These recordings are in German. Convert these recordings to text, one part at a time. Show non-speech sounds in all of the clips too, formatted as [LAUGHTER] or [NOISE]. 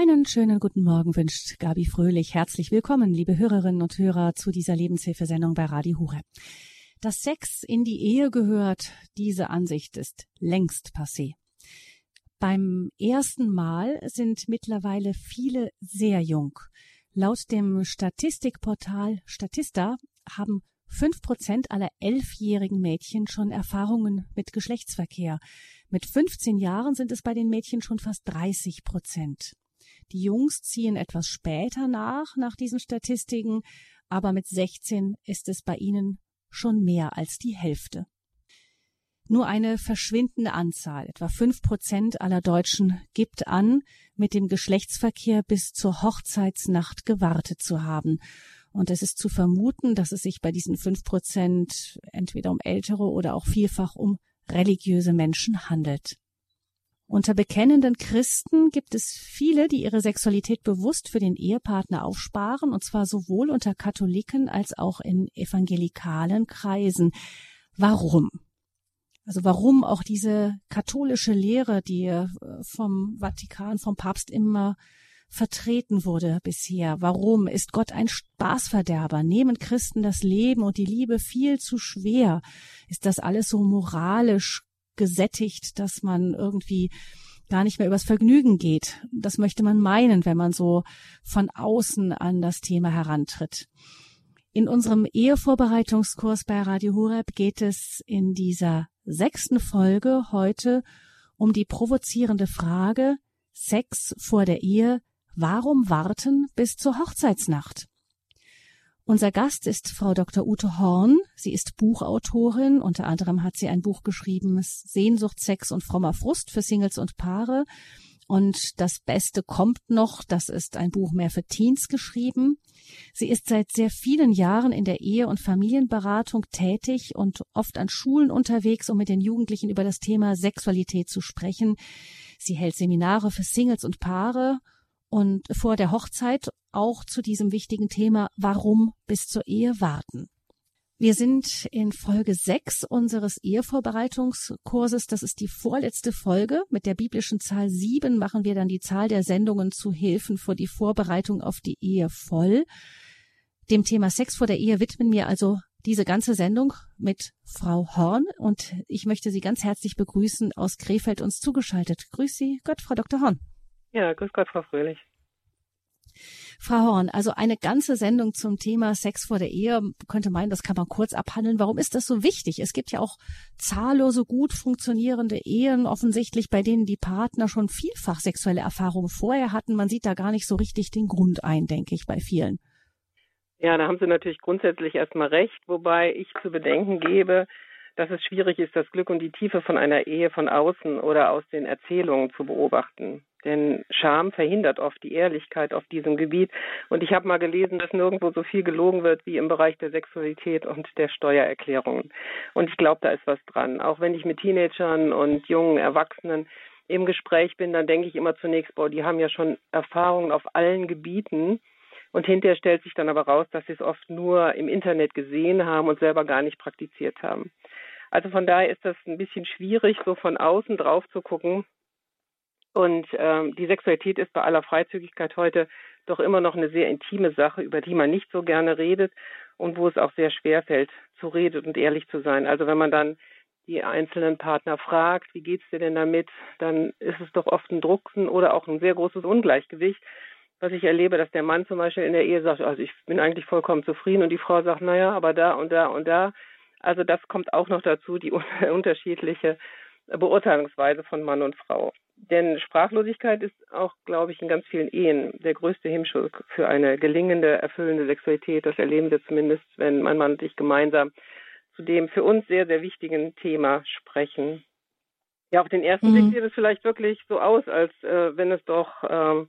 Einen schönen guten Morgen wünscht Gabi Fröhlich. Herzlich willkommen, liebe Hörerinnen und Hörer, zu dieser Lebenshilfesendung bei Radio Hure. Dass Sex in die Ehe gehört, diese Ansicht ist längst passé. Beim ersten Mal sind mittlerweile viele sehr jung. Laut dem Statistikportal Statista haben fünf Prozent aller elfjährigen Mädchen schon Erfahrungen mit Geschlechtsverkehr. Mit 15 Jahren sind es bei den Mädchen schon fast 30 Prozent. Die Jungs ziehen etwas später nach, nach diesen Statistiken, aber mit 16 ist es bei ihnen schon mehr als die Hälfte. Nur eine verschwindende Anzahl, etwa fünf Prozent aller Deutschen, gibt an, mit dem Geschlechtsverkehr bis zur Hochzeitsnacht gewartet zu haben. Und es ist zu vermuten, dass es sich bei diesen fünf Prozent entweder um ältere oder auch vielfach um religiöse Menschen handelt. Unter bekennenden Christen gibt es viele, die ihre Sexualität bewusst für den Ehepartner aufsparen, und zwar sowohl unter Katholiken als auch in evangelikalen Kreisen. Warum? Also warum auch diese katholische Lehre, die äh, vom Vatikan, vom Papst immer vertreten wurde bisher. Warum ist Gott ein Spaßverderber? Nehmen Christen das Leben und die Liebe viel zu schwer? Ist das alles so moralisch gesättigt, dass man irgendwie gar nicht mehr übers Vergnügen geht. Das möchte man meinen, wenn man so von außen an das Thema herantritt. In unserem Ehevorbereitungskurs bei Radio Horeb geht es in dieser sechsten Folge heute um die provozierende Frage Sex vor der Ehe, warum warten bis zur Hochzeitsnacht? Unser Gast ist Frau Dr. Ute Horn. Sie ist Buchautorin. Unter anderem hat sie ein Buch geschrieben, Sehnsucht, Sex und frommer Frust für Singles und Paare. Und das Beste kommt noch. Das ist ein Buch mehr für Teens geschrieben. Sie ist seit sehr vielen Jahren in der Ehe- und Familienberatung tätig und oft an Schulen unterwegs, um mit den Jugendlichen über das Thema Sexualität zu sprechen. Sie hält Seminare für Singles und Paare und vor der Hochzeit auch zu diesem wichtigen Thema, warum bis zur Ehe warten. Wir sind in Folge 6 unseres Ehevorbereitungskurses. Das ist die vorletzte Folge. Mit der biblischen Zahl 7 machen wir dann die Zahl der Sendungen zu Hilfen für die Vorbereitung auf die Ehe voll. Dem Thema Sex vor der Ehe widmen wir also diese ganze Sendung mit Frau Horn und ich möchte Sie ganz herzlich begrüßen aus Krefeld uns zugeschaltet. Grüß Sie Gott, Frau Dr. Horn. Ja, grüß Gott, Frau Fröhlich. Frau Horn, also eine ganze Sendung zum Thema Sex vor der Ehe könnte meinen, das kann man kurz abhandeln. Warum ist das so wichtig? Es gibt ja auch zahllose gut funktionierende Ehen, offensichtlich bei denen die Partner schon vielfach sexuelle Erfahrungen vorher hatten. Man sieht da gar nicht so richtig den Grund ein, denke ich, bei vielen. Ja, da haben Sie natürlich grundsätzlich erstmal recht, wobei ich zu bedenken gebe, dass es schwierig ist, das Glück und die Tiefe von einer Ehe von außen oder aus den Erzählungen zu beobachten. Denn Scham verhindert oft die Ehrlichkeit auf diesem Gebiet. Und ich habe mal gelesen, dass nirgendwo so viel gelogen wird wie im Bereich der Sexualität und der Steuererklärungen. Und ich glaube, da ist was dran. Auch wenn ich mit Teenagern und jungen Erwachsenen im Gespräch bin, dann denke ich immer zunächst, boah, die haben ja schon Erfahrungen auf allen Gebieten. Und hinterher stellt sich dann aber raus, dass sie es oft nur im Internet gesehen haben und selber gar nicht praktiziert haben. Also von daher ist das ein bisschen schwierig, so von außen drauf zu gucken und ähm, die Sexualität ist bei aller Freizügigkeit heute doch immer noch eine sehr intime Sache, über die man nicht so gerne redet und wo es auch sehr schwer fällt, zu reden und ehrlich zu sein. Also wenn man dann die einzelnen Partner fragt, wie geht's dir denn damit, dann ist es doch oft ein Drucksen oder auch ein sehr großes Ungleichgewicht, was ich erlebe, dass der Mann zum Beispiel in der Ehe sagt, also ich bin eigentlich vollkommen zufrieden und die Frau sagt, naja, aber da und da und da. Also das kommt auch noch dazu, die [LAUGHS] unterschiedliche Beurteilungsweise von Mann und Frau. Denn Sprachlosigkeit ist auch, glaube ich, in ganz vielen Ehen der größte Hemmschuh für eine gelingende, erfüllende Sexualität. Das erleben wir zumindest, wenn mein Mann und ich gemeinsam zu dem für uns sehr, sehr wichtigen Thema sprechen. Ja, auf den ersten mhm. Blick sieht es vielleicht wirklich so aus, als äh, wenn es doch ähm,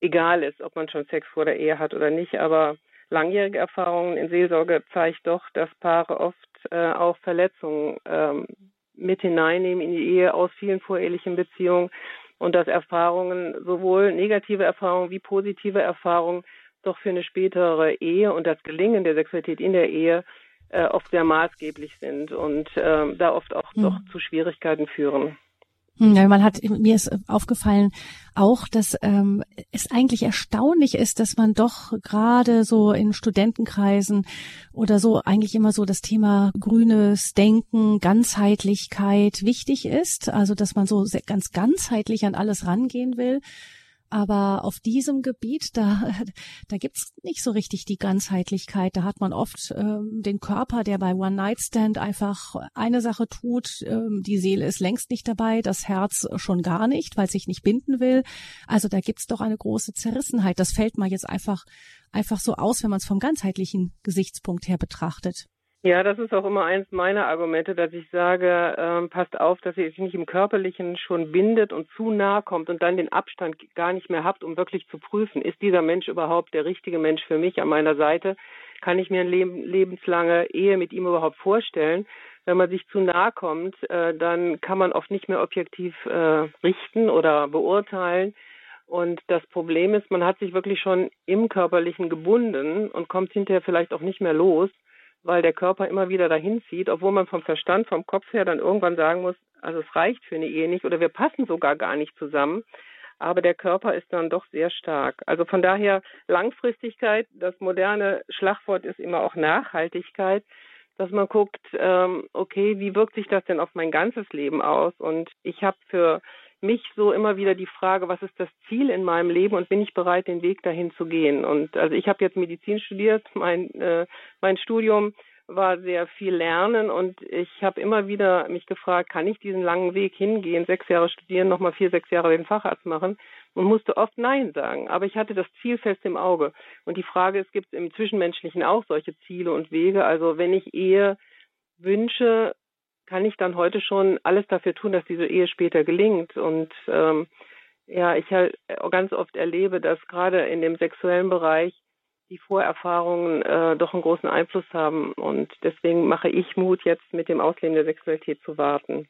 egal ist, ob man schon Sex vor der Ehe hat oder nicht. Aber langjährige Erfahrungen in Seelsorge zeigt doch, dass Paare oft äh, auch Verletzungen ähm, mit hineinnehmen in die Ehe aus vielen vorehelichen Beziehungen und dass Erfahrungen, sowohl negative Erfahrungen wie positive Erfahrungen, doch für eine spätere Ehe und das Gelingen der Sexualität in der Ehe äh, oft sehr maßgeblich sind und äh, da oft auch mhm. doch zu Schwierigkeiten führen. Hm, man hat mir ist aufgefallen auch, dass ähm, es eigentlich erstaunlich ist, dass man doch gerade so in Studentenkreisen oder so eigentlich immer so das Thema grünes Denken, Ganzheitlichkeit wichtig ist. Also dass man so ganz ganzheitlich an alles rangehen will. Aber auf diesem Gebiet, da, [LAUGHS] da gibt's nicht so richtig die Ganzheitlichkeit. Da hat man oft ähm, den Körper, der bei One Night Stand einfach eine Sache tut. Ähm, die Seele ist längst nicht dabei, das Herz schon gar nicht, weil es sich nicht binden will. Also da gibt's doch eine große Zerrissenheit. Das fällt mal jetzt einfach, einfach so aus, wenn man es vom ganzheitlichen Gesichtspunkt her betrachtet. Ja, das ist auch immer eins meiner Argumente, dass ich sage, ähm, passt auf, dass ihr euch nicht im Körperlichen schon bindet und zu nah kommt und dann den Abstand gar nicht mehr habt, um wirklich zu prüfen, ist dieser Mensch überhaupt der richtige Mensch für mich an meiner Seite? Kann ich mir eine leb lebenslange Ehe mit ihm überhaupt vorstellen? Wenn man sich zu nah kommt, äh, dann kann man oft nicht mehr objektiv äh, richten oder beurteilen. Und das Problem ist, man hat sich wirklich schon im Körperlichen gebunden und kommt hinterher vielleicht auch nicht mehr los weil der Körper immer wieder dahin zieht, obwohl man vom Verstand, vom Kopf her dann irgendwann sagen muss, also es reicht für eine Ehe nicht oder wir passen sogar gar nicht zusammen. Aber der Körper ist dann doch sehr stark. Also von daher Langfristigkeit, das moderne Schlagwort ist immer auch Nachhaltigkeit, dass man guckt, ähm, okay, wie wirkt sich das denn auf mein ganzes Leben aus? Und ich habe für mich so immer wieder die Frage, was ist das Ziel in meinem Leben und bin ich bereit, den Weg dahin zu gehen? Und also ich habe jetzt Medizin studiert, mein äh, mein Studium war sehr viel Lernen und ich habe immer wieder mich gefragt, kann ich diesen langen Weg hingehen, sechs Jahre studieren, nochmal vier, sechs Jahre den Facharzt machen und musste oft Nein sagen. Aber ich hatte das Ziel fest im Auge. Und die Frage, es gibt im Zwischenmenschlichen auch solche Ziele und Wege. Also wenn ich Ehe wünsche, kann ich dann heute schon alles dafür tun, dass diese Ehe später gelingt. Und ähm, ja, ich halt ganz oft erlebe, dass gerade in dem sexuellen Bereich die Vorerfahrungen äh, doch einen großen Einfluss haben. Und deswegen mache ich Mut, jetzt mit dem Ausleben der Sexualität zu warten.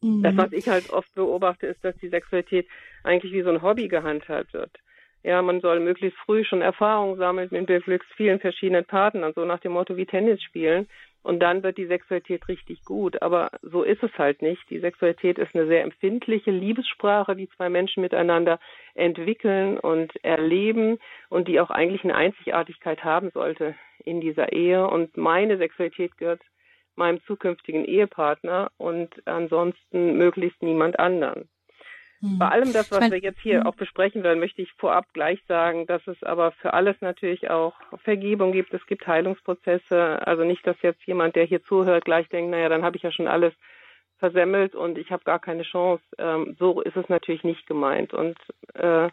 Mhm. Das, was ich halt oft beobachte, ist, dass die Sexualität eigentlich wie so ein Hobby gehandhabt wird. Ja, man soll möglichst früh schon Erfahrungen sammeln mit möglichst vielen verschiedenen Partnern, so nach dem Motto wie Tennis spielen und dann wird die Sexualität richtig gut. Aber so ist es halt nicht. Die Sexualität ist eine sehr empfindliche Liebessprache, die zwei Menschen miteinander entwickeln und erleben und die auch eigentlich eine Einzigartigkeit haben sollte in dieser Ehe. Und meine Sexualität gehört meinem zukünftigen Ehepartner und ansonsten möglichst niemand anderen. Mhm. Bei allem das, was wir jetzt hier mhm. auch besprechen werden, möchte ich vorab gleich sagen, dass es aber für alles natürlich auch Vergebung gibt. Es gibt Heilungsprozesse. Also nicht, dass jetzt jemand, der hier zuhört, gleich denkt, naja, dann habe ich ja schon alles versemmelt und ich habe gar keine Chance. Ähm, so ist es natürlich nicht gemeint. Und äh,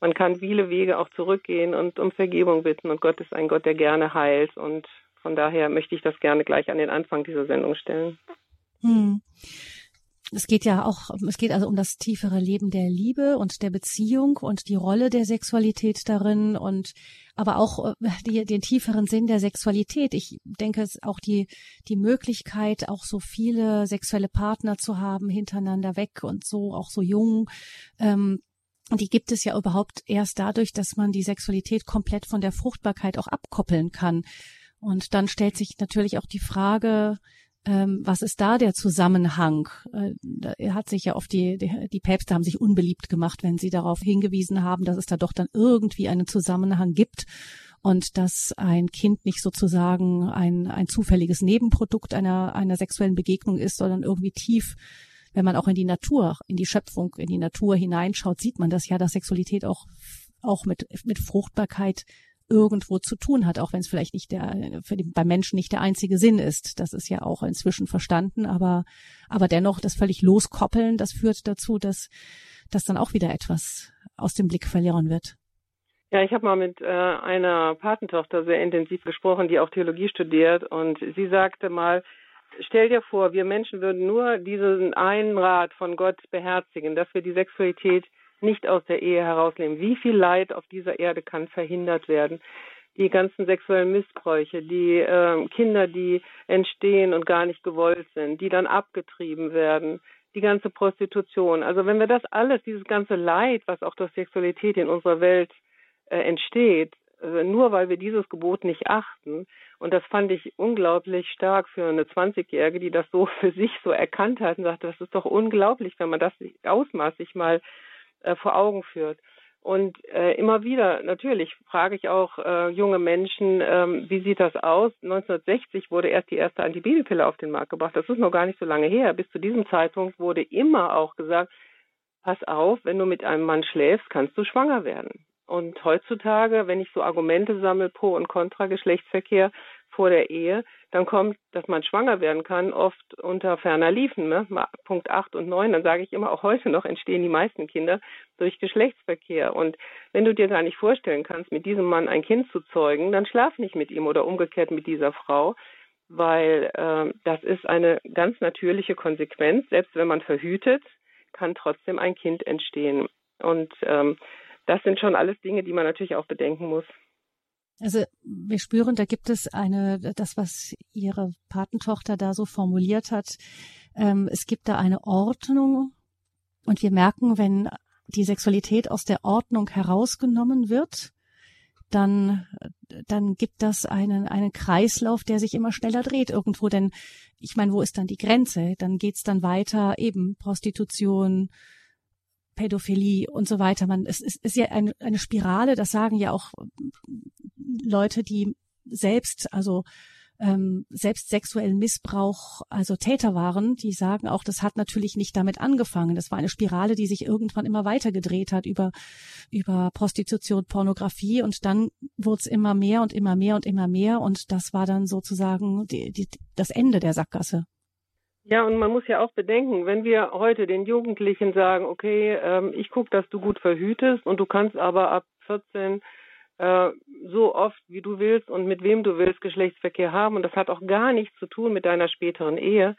man kann viele Wege auch zurückgehen und um Vergebung bitten. Und Gott ist ein Gott, der gerne heilt. Und von daher möchte ich das gerne gleich an den Anfang dieser Sendung stellen. Hm. Es geht ja auch, es geht also um das tiefere Leben der Liebe und der Beziehung und die Rolle der Sexualität darin und aber auch äh, die, den tieferen Sinn der Sexualität. Ich denke, es auch die, die Möglichkeit, auch so viele sexuelle Partner zu haben, hintereinander weg und so, auch so jung. Ähm, die gibt es ja überhaupt erst dadurch, dass man die Sexualität komplett von der Fruchtbarkeit auch abkoppeln kann. Und dann stellt sich natürlich auch die Frage, was ist da der Zusammenhang? Äh, er hat sich ja oft die, die, die Päpste haben sich unbeliebt gemacht, wenn sie darauf hingewiesen haben, dass es da doch dann irgendwie einen Zusammenhang gibt und dass ein Kind nicht sozusagen ein, ein zufälliges Nebenprodukt einer, einer sexuellen Begegnung ist, sondern irgendwie tief wenn man auch in die Natur, in die Schöpfung, in die Natur hineinschaut, sieht man das ja, dass Sexualität auch, auch mit, mit Fruchtbarkeit irgendwo zu tun hat, auch wenn es vielleicht nicht der für den, beim Menschen nicht der einzige Sinn ist. Das ist ja auch inzwischen verstanden, aber aber dennoch das völlig loskoppeln, das führt dazu, dass dass dann auch wieder etwas aus dem Blick verlieren wird. Ja, ich habe mal mit äh, einer Patentochter sehr intensiv gesprochen, die auch Theologie studiert und sie sagte mal, stell dir vor, wir Menschen würden nur diesen einen Rat von Gott beherzigen, dass wir die Sexualität nicht aus der Ehe herausnehmen. Wie viel Leid auf dieser Erde kann verhindert werden? Die ganzen sexuellen Missbräuche, die äh, Kinder, die entstehen und gar nicht gewollt sind, die dann abgetrieben werden, die ganze Prostitution. Also wenn wir das alles, dieses ganze Leid, was auch durch Sexualität in unserer Welt äh, entsteht, äh, nur weil wir dieses Gebot nicht achten Und das fand ich unglaublich stark für eine 20-Jährige, die das so [LAUGHS] für sich so erkannt hat und sagte, das ist doch unglaublich, wenn man das Ausmaß sich mal äh, vor Augen führt. Und äh, immer wieder, natürlich, frage ich auch äh, junge Menschen, ähm, wie sieht das aus? 1960 wurde erst die erste Antibabypille auf den Markt gebracht. Das ist noch gar nicht so lange her. Bis zu diesem Zeitpunkt wurde immer auch gesagt, pass auf, wenn du mit einem Mann schläfst, kannst du schwanger werden. Und heutzutage, wenn ich so Argumente sammle pro und contra Geschlechtsverkehr vor der Ehe, dann kommt, dass man schwanger werden kann, oft unter ferner Liefen. Ne? Punkt 8 und 9, dann sage ich immer, auch heute noch entstehen die meisten Kinder durch Geschlechtsverkehr. Und wenn du dir gar nicht vorstellen kannst, mit diesem Mann ein Kind zu zeugen, dann schlaf nicht mit ihm oder umgekehrt mit dieser Frau, weil äh, das ist eine ganz natürliche Konsequenz. Selbst wenn man verhütet, kann trotzdem ein Kind entstehen. Und ähm, das sind schon alles Dinge, die man natürlich auch bedenken muss. Also wir spüren, da gibt es eine, das, was Ihre Patentochter da so formuliert hat, ähm, es gibt da eine Ordnung und wir merken, wenn die Sexualität aus der Ordnung herausgenommen wird, dann, dann gibt das einen, einen Kreislauf, der sich immer schneller dreht irgendwo. Denn ich meine, wo ist dann die Grenze? Dann geht's dann weiter, eben Prostitution, Pädophilie und so weiter. Man, es, es ist ja eine, eine Spirale, das sagen ja auch Leute, die selbst, also ähm, selbst sexuellen Missbrauch, also Täter waren, die sagen auch, das hat natürlich nicht damit angefangen. Das war eine Spirale, die sich irgendwann immer weiter gedreht hat über, über Prostitution, Pornografie und dann wurde es immer mehr und immer mehr und immer mehr und das war dann sozusagen die, die, das Ende der Sackgasse. Ja, und man muss ja auch bedenken, wenn wir heute den Jugendlichen sagen, okay, ähm, ich gucke, dass du gut verhütest und du kannst aber ab 14 äh, so oft, wie du willst und mit wem du willst Geschlechtsverkehr haben und das hat auch gar nichts zu tun mit deiner späteren Ehe,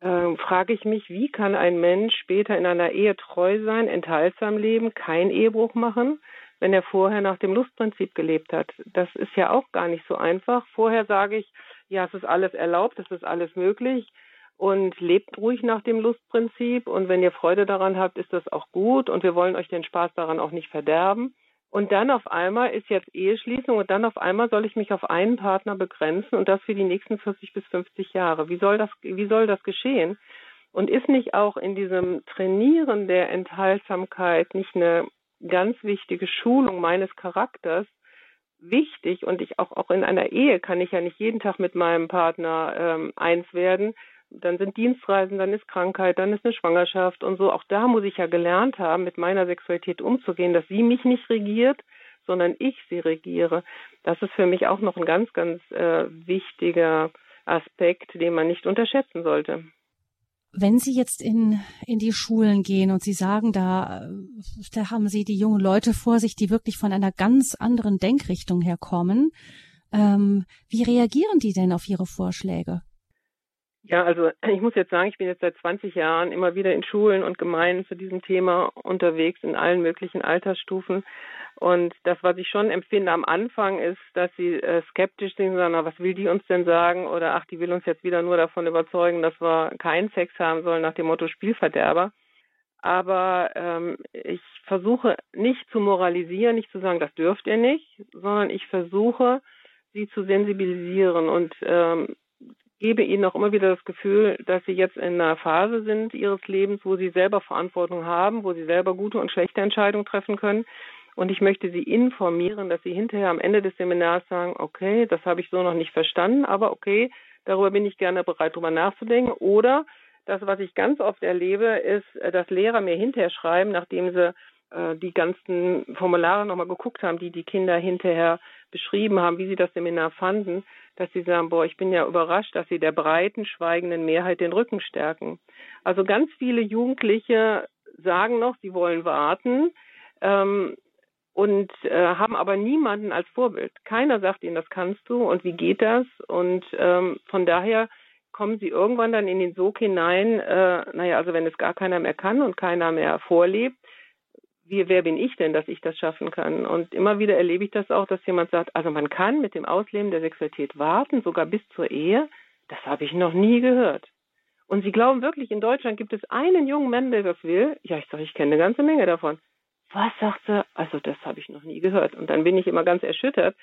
äh, frage ich mich, wie kann ein Mensch später in einer Ehe treu sein, enthaltsam leben, keinen Ehebruch machen, wenn er vorher nach dem Lustprinzip gelebt hat. Das ist ja auch gar nicht so einfach. Vorher sage ich, ja, es ist alles erlaubt, es ist alles möglich und lebt ruhig nach dem Lustprinzip. Und wenn ihr Freude daran habt, ist das auch gut. Und wir wollen euch den Spaß daran auch nicht verderben. Und dann auf einmal ist jetzt Eheschließung und dann auf einmal soll ich mich auf einen Partner begrenzen und das für die nächsten 40 bis 50 Jahre. Wie soll das, wie soll das geschehen? Und ist nicht auch in diesem Trainieren der Enthaltsamkeit nicht eine ganz wichtige Schulung meines Charakters wichtig? Und ich auch, auch in einer Ehe kann ich ja nicht jeden Tag mit meinem Partner ähm, eins werden, dann sind Dienstreisen, dann ist Krankheit, dann ist eine Schwangerschaft und so. Auch da muss ich ja gelernt haben, mit meiner Sexualität umzugehen, dass sie mich nicht regiert, sondern ich sie regiere. Das ist für mich auch noch ein ganz, ganz äh, wichtiger Aspekt, den man nicht unterschätzen sollte. Wenn Sie jetzt in, in die Schulen gehen und Sie sagen, da, da haben Sie die jungen Leute vor sich, die wirklich von einer ganz anderen Denkrichtung herkommen, ähm, wie reagieren die denn auf Ihre Vorschläge? Ja, also [CLEARS THROAT] ich muss jetzt sagen, ich bin jetzt seit 20 Jahren immer wieder in Schulen und Gemeinden zu diesem Thema unterwegs in allen möglichen Altersstufen. Und das, was ich schon empfinde am Anfang, ist, dass sie äh, skeptisch sind und sagen, na, was will die uns denn sagen? Oder ach, die will uns jetzt wieder nur davon überzeugen, dass wir keinen Sex haben sollen, nach dem Motto Spielverderber. Aber ähm, ich versuche nicht zu moralisieren, nicht zu sagen, das dürft ihr nicht, sondern ich versuche, sie zu sensibilisieren und ähm, gebe ihnen auch immer wieder das Gefühl, dass sie jetzt in einer Phase sind ihres Lebens, wo sie selber Verantwortung haben, wo sie selber gute und schlechte Entscheidungen treffen können. Und ich möchte sie informieren, dass sie hinterher am Ende des Seminars sagen, okay, das habe ich so noch nicht verstanden, aber okay, darüber bin ich gerne bereit, darüber nachzudenken. Oder das, was ich ganz oft erlebe, ist, dass Lehrer mir hinterher schreiben, nachdem sie äh, die ganzen Formulare nochmal geguckt haben, die die Kinder hinterher beschrieben haben, wie sie das Seminar fanden, dass sie sagen, boah, ich bin ja überrascht, dass sie der breiten, schweigenden Mehrheit den Rücken stärken. Also ganz viele Jugendliche sagen noch, sie wollen warten ähm, und äh, haben aber niemanden als Vorbild. Keiner sagt ihnen, das kannst du und wie geht das? Und ähm, von daher kommen sie irgendwann dann in den Sog hinein, äh, naja, also wenn es gar keiner mehr kann und keiner mehr vorlebt, wie, wer bin ich denn, dass ich das schaffen kann? Und immer wieder erlebe ich das auch, dass jemand sagt, also man kann mit dem Ausleben der Sexualität warten, sogar bis zur Ehe. Das habe ich noch nie gehört. Und sie glauben wirklich, in Deutschland gibt es einen jungen Mann, der das will. Ja, ich sage, ich kenne eine ganze Menge davon. Was sagt sie? Also das habe ich noch nie gehört. Und dann bin ich immer ganz erschüttert,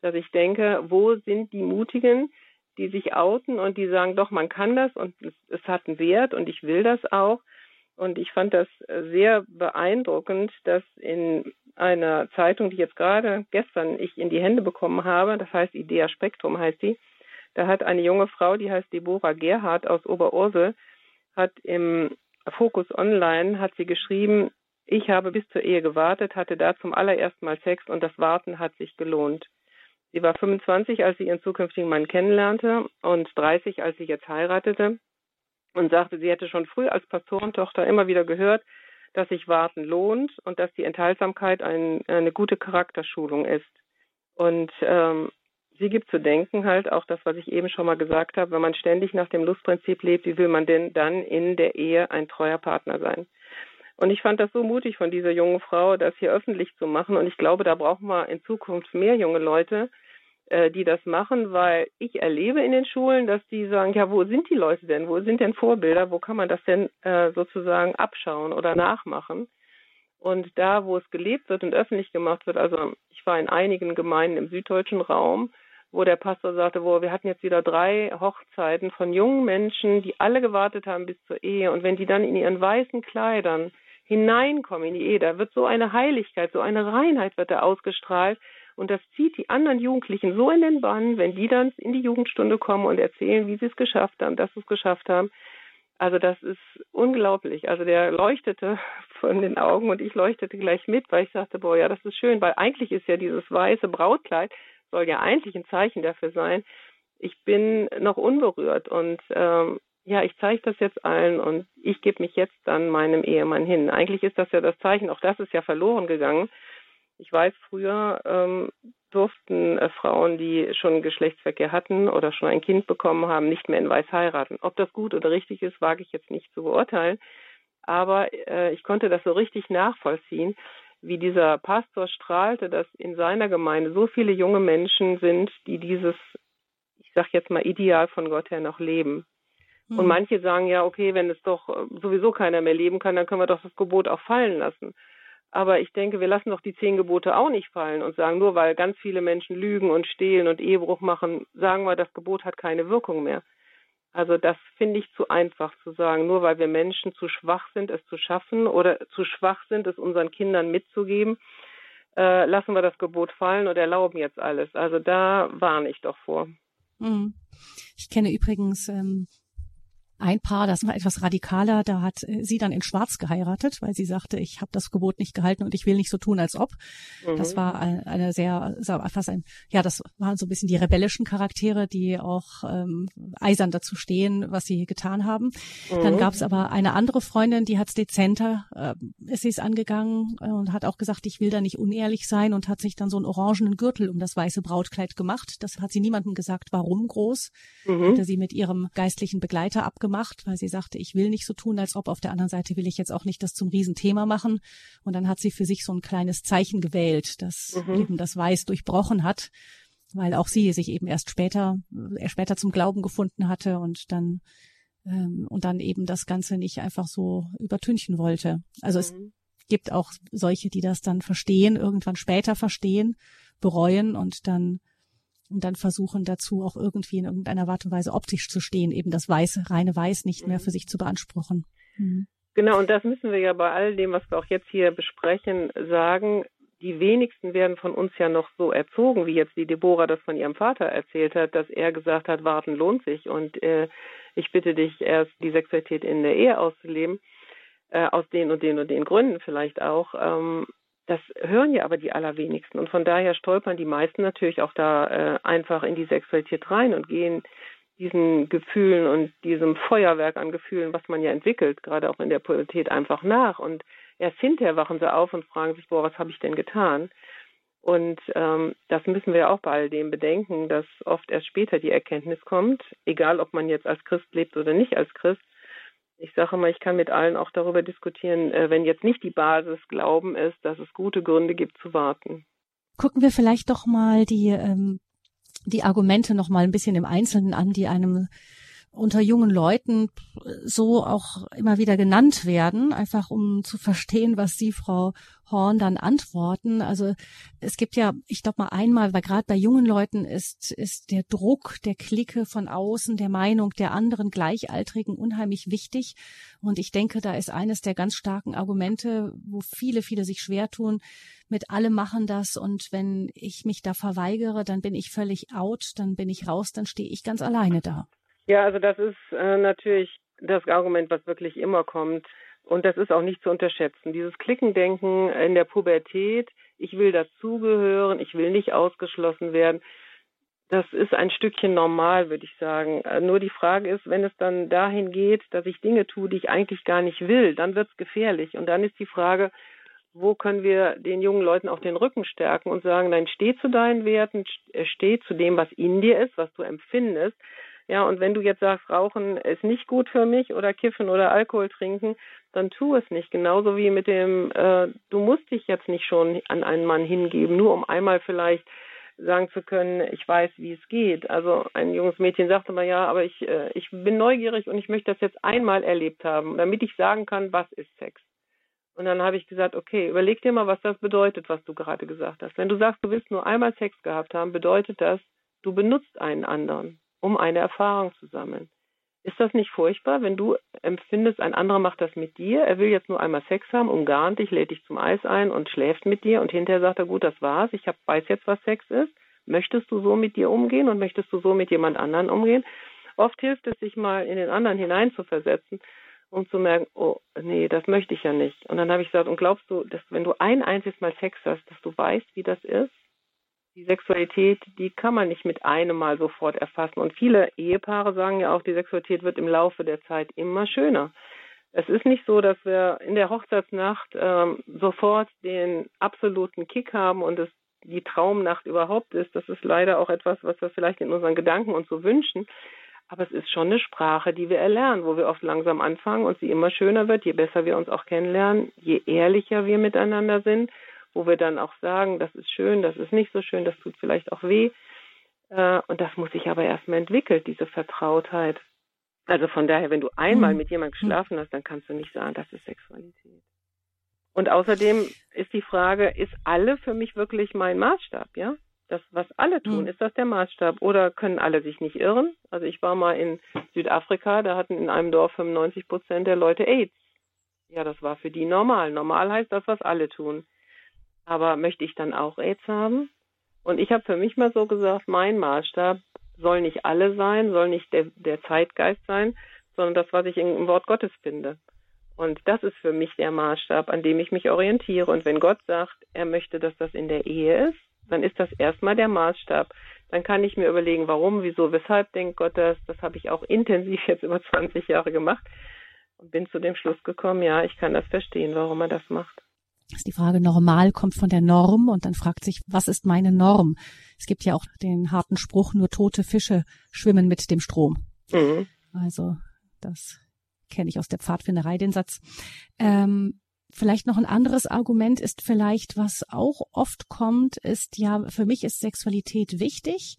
dass ich denke, wo sind die Mutigen, die sich outen und die sagen, doch, man kann das und es, es hat einen Wert und ich will das auch. Und ich fand das sehr beeindruckend, dass in einer Zeitung, die jetzt gerade gestern ich in die Hände bekommen habe, das heißt Idea Spektrum heißt die, da hat eine junge Frau, die heißt Deborah Gerhardt aus Oberursel, hat im Fokus Online hat sie geschrieben, ich habe bis zur Ehe gewartet, hatte da zum allerersten Mal Sex und das Warten hat sich gelohnt. Sie war 25, als sie ihren zukünftigen Mann kennenlernte und 30, als sie jetzt heiratete und sagte, sie hätte schon früh als Pastorentochter immer wieder gehört, dass sich Warten lohnt und dass die Enthaltsamkeit ein, eine gute Charakterschulung ist. Und ähm, sie gibt zu denken halt auch das, was ich eben schon mal gesagt habe, wenn man ständig nach dem Lustprinzip lebt, wie will man denn dann in der Ehe ein treuer Partner sein? Und ich fand das so mutig von dieser jungen Frau, das hier öffentlich zu machen. Und ich glaube, da brauchen wir in Zukunft mehr junge Leute, die das machen, weil ich erlebe in den Schulen, dass die sagen, ja, wo sind die Leute denn? Wo sind denn Vorbilder? Wo kann man das denn äh, sozusagen abschauen oder nachmachen? Und da, wo es gelebt wird und öffentlich gemacht wird, also ich war in einigen Gemeinden im süddeutschen Raum, wo der Pastor sagte, wo wir hatten jetzt wieder drei Hochzeiten von jungen Menschen, die alle gewartet haben bis zur Ehe. Und wenn die dann in ihren weißen Kleidern hineinkommen in die Ehe, da wird so eine Heiligkeit, so eine Reinheit wird da ausgestrahlt, und das zieht die anderen Jugendlichen so in den Bann, wenn die dann in die Jugendstunde kommen und erzählen, wie sie es geschafft haben, dass sie es geschafft haben. Also das ist unglaublich. Also der leuchtete [LAUGHS] von den Augen und ich leuchtete gleich mit, weil ich sagte, boah, ja, das ist schön, weil eigentlich ist ja dieses weiße Brautkleid, soll ja eigentlich ein Zeichen dafür sein. Ich bin noch unberührt und ähm, ja, ich zeige das jetzt allen und ich gebe mich jetzt dann meinem Ehemann hin. Eigentlich ist das ja das Zeichen, auch das ist ja verloren gegangen. Ich weiß, früher ähm, durften äh, Frauen, die schon Geschlechtsverkehr hatten oder schon ein Kind bekommen haben, nicht mehr in Weiß heiraten. Ob das gut oder richtig ist, wage ich jetzt nicht zu beurteilen. Aber äh, ich konnte das so richtig nachvollziehen, wie dieser Pastor strahlte, dass in seiner Gemeinde so viele junge Menschen sind, die dieses, ich sag jetzt mal, Ideal von Gott her noch leben. Mhm. Und manche sagen ja, okay, wenn es doch äh, sowieso keiner mehr leben kann, dann können wir doch das Gebot auch fallen lassen. Aber ich denke, wir lassen doch die zehn Gebote auch nicht fallen und sagen, nur weil ganz viele Menschen lügen und stehlen und Ehebruch machen, sagen wir, das Gebot hat keine Wirkung mehr. Also das finde ich zu einfach zu sagen, nur weil wir Menschen zu schwach sind, es zu schaffen oder zu schwach sind, es unseren Kindern mitzugeben, äh, lassen wir das Gebot fallen und erlauben jetzt alles. Also da warne ich doch vor. Mhm. Ich kenne übrigens ähm, ein Paar, das war etwas radikaler, da hat äh, sie dann in Schwarz geheiratet, weil sie sagte, ich habe das Gebot nicht gehalten und ich will nicht so tun, als ob. Mhm. Das war eine sehr, fast ein, ja, das waren so ein bisschen die rebellischen Charaktere, die auch ähm, eisern dazu stehen, was sie getan haben. Mhm. Dann gab es aber eine andere Freundin, die hat's dezenter, äh, ist sie es angegangen und hat auch gesagt, ich will da nicht unehrlich sein und hat sich dann so einen orangenen Gürtel um das weiße Brautkleid gemacht. Das hat sie niemandem gesagt, warum groß. Mhm. Hatte sie mit ihrem geistlichen Begleiter abgemacht gemacht, weil sie sagte, ich will nicht so tun, als ob. Auf der anderen Seite will ich jetzt auch nicht das zum Riesenthema machen. Und dann hat sie für sich so ein kleines Zeichen gewählt, das mhm. eben das Weiß durchbrochen hat, weil auch sie sich eben erst später, er später zum Glauben gefunden hatte und dann ähm, und dann eben das Ganze nicht einfach so übertünchen wollte. Also mhm. es gibt auch solche, die das dann verstehen, irgendwann später verstehen, bereuen und dann und dann versuchen dazu auch irgendwie in irgendeiner Art und Weise optisch zu stehen, eben das weiße, reine Weiß nicht mehr mhm. für sich zu beanspruchen. Mhm. Genau, und das müssen wir ja bei all dem, was wir auch jetzt hier besprechen, sagen. Die wenigsten werden von uns ja noch so erzogen, wie jetzt die Deborah das von ihrem Vater erzählt hat, dass er gesagt hat, warten lohnt sich und äh, ich bitte dich erst die Sexualität in der Ehe auszuleben, äh, aus den und den und den Gründen vielleicht auch. Ähm, das hören ja aber die allerwenigsten. Und von daher stolpern die meisten natürlich auch da äh, einfach in die Sexualität rein und gehen diesen Gefühlen und diesem Feuerwerk an Gefühlen, was man ja entwickelt, gerade auch in der Pubertät, einfach nach. Und erst hinterher wachen sie auf und fragen sich, boah, was habe ich denn getan? Und ähm, das müssen wir auch bei all dem bedenken, dass oft erst später die Erkenntnis kommt, egal ob man jetzt als Christ lebt oder nicht als Christ, ich sage mal, ich kann mit allen auch darüber diskutieren, äh, wenn jetzt nicht die Basis Glauben ist, dass es gute Gründe gibt zu warten. Gucken wir vielleicht doch mal die, ähm, die Argumente noch mal ein bisschen im Einzelnen an, die einem unter jungen Leuten so auch immer wieder genannt werden, einfach um zu verstehen, was Sie, Frau Horn, dann antworten. Also es gibt ja, ich glaube mal einmal, weil gerade bei jungen Leuten ist, ist der Druck der Clique von außen, der Meinung der anderen Gleichaltrigen unheimlich wichtig. Und ich denke, da ist eines der ganz starken Argumente, wo viele, viele sich schwer tun, mit alle machen das und wenn ich mich da verweigere, dann bin ich völlig out, dann bin ich raus, dann stehe ich ganz alleine da. Ja, also das ist äh, natürlich das Argument, was wirklich immer kommt. Und das ist auch nicht zu unterschätzen. Dieses Klickendenken in der Pubertät, ich will dazugehören, ich will nicht ausgeschlossen werden, das ist ein Stückchen normal, würde ich sagen. Äh, nur die Frage ist, wenn es dann dahin geht, dass ich Dinge tue, die ich eigentlich gar nicht will, dann wird es gefährlich. Und dann ist die Frage, wo können wir den jungen Leuten auch den Rücken stärken und sagen, nein, steh zu deinen Werten, steh zu dem, was in dir ist, was du empfindest. Ja, und wenn du jetzt sagst, Rauchen ist nicht gut für mich oder Kiffen oder Alkohol trinken, dann tu es nicht. Genauso wie mit dem, äh, du musst dich jetzt nicht schon an einen Mann hingeben, nur um einmal vielleicht sagen zu können, ich weiß, wie es geht. Also ein junges Mädchen sagte mal, ja, aber ich, äh, ich bin neugierig und ich möchte das jetzt einmal erlebt haben, damit ich sagen kann, was ist Sex. Und dann habe ich gesagt, okay, überleg dir mal, was das bedeutet, was du gerade gesagt hast. Wenn du sagst, du willst nur einmal Sex gehabt haben, bedeutet das, du benutzt einen anderen um eine Erfahrung zu sammeln. Ist das nicht furchtbar, wenn du empfindest, ein anderer macht das mit dir, er will jetzt nur einmal Sex haben, umgarnt dich, lädt dich zum Eis ein und schläft mit dir und hinterher sagt er, gut, das war's, ich hab, weiß jetzt, was Sex ist. Möchtest du so mit dir umgehen und möchtest du so mit jemand anderen umgehen? Oft hilft es, sich mal in den anderen hineinzuversetzen und zu merken, oh, nee, das möchte ich ja nicht. Und dann habe ich gesagt, und glaubst du, dass wenn du ein einziges Mal Sex hast, dass du weißt, wie das ist? Die Sexualität, die kann man nicht mit einem Mal sofort erfassen. Und viele Ehepaare sagen ja auch, die Sexualität wird im Laufe der Zeit immer schöner. Es ist nicht so, dass wir in der Hochzeitsnacht ähm, sofort den absoluten Kick haben und es die Traumnacht überhaupt ist. Das ist leider auch etwas, was wir vielleicht in unseren Gedanken uns so wünschen. Aber es ist schon eine Sprache, die wir erlernen, wo wir oft langsam anfangen und sie immer schöner wird, je besser wir uns auch kennenlernen, je ehrlicher wir miteinander sind wo wir dann auch sagen, das ist schön, das ist nicht so schön, das tut vielleicht auch weh. Äh, und das muss sich aber erstmal entwickeln, diese Vertrautheit. Also von daher, wenn du einmal mhm. mit jemandem geschlafen hast, dann kannst du nicht sagen, das ist Sexualität. Und außerdem ist die Frage, ist alle für mich wirklich mein Maßstab, ja? Das, was alle tun, mhm. ist das der Maßstab? Oder können alle sich nicht irren? Also ich war mal in Südafrika, da hatten in einem Dorf 95 Prozent der Leute AIDS. Ja, das war für die normal. Normal heißt das, was alle tun. Aber möchte ich dann auch AIDS haben? Und ich habe für mich mal so gesagt, mein Maßstab soll nicht alle sein, soll nicht der, der Zeitgeist sein, sondern das, was ich im Wort Gottes finde. Und das ist für mich der Maßstab, an dem ich mich orientiere. Und wenn Gott sagt, er möchte, dass das in der Ehe ist, dann ist das erstmal der Maßstab. Dann kann ich mir überlegen, warum, wieso, weshalb denkt Gott das. Das habe ich auch [LAUGHS] intensiv jetzt über 20 Jahre gemacht und bin zu dem Schluss gekommen, ja, ich kann das verstehen, warum er das macht ist die Frage, normal kommt von der Norm und dann fragt sich, was ist meine Norm? Es gibt ja auch den harten Spruch, nur tote Fische schwimmen mit dem Strom. Mhm. Also das kenne ich aus der Pfadfinderei, den Satz. Ähm, vielleicht noch ein anderes Argument ist vielleicht, was auch oft kommt, ist ja, für mich ist Sexualität wichtig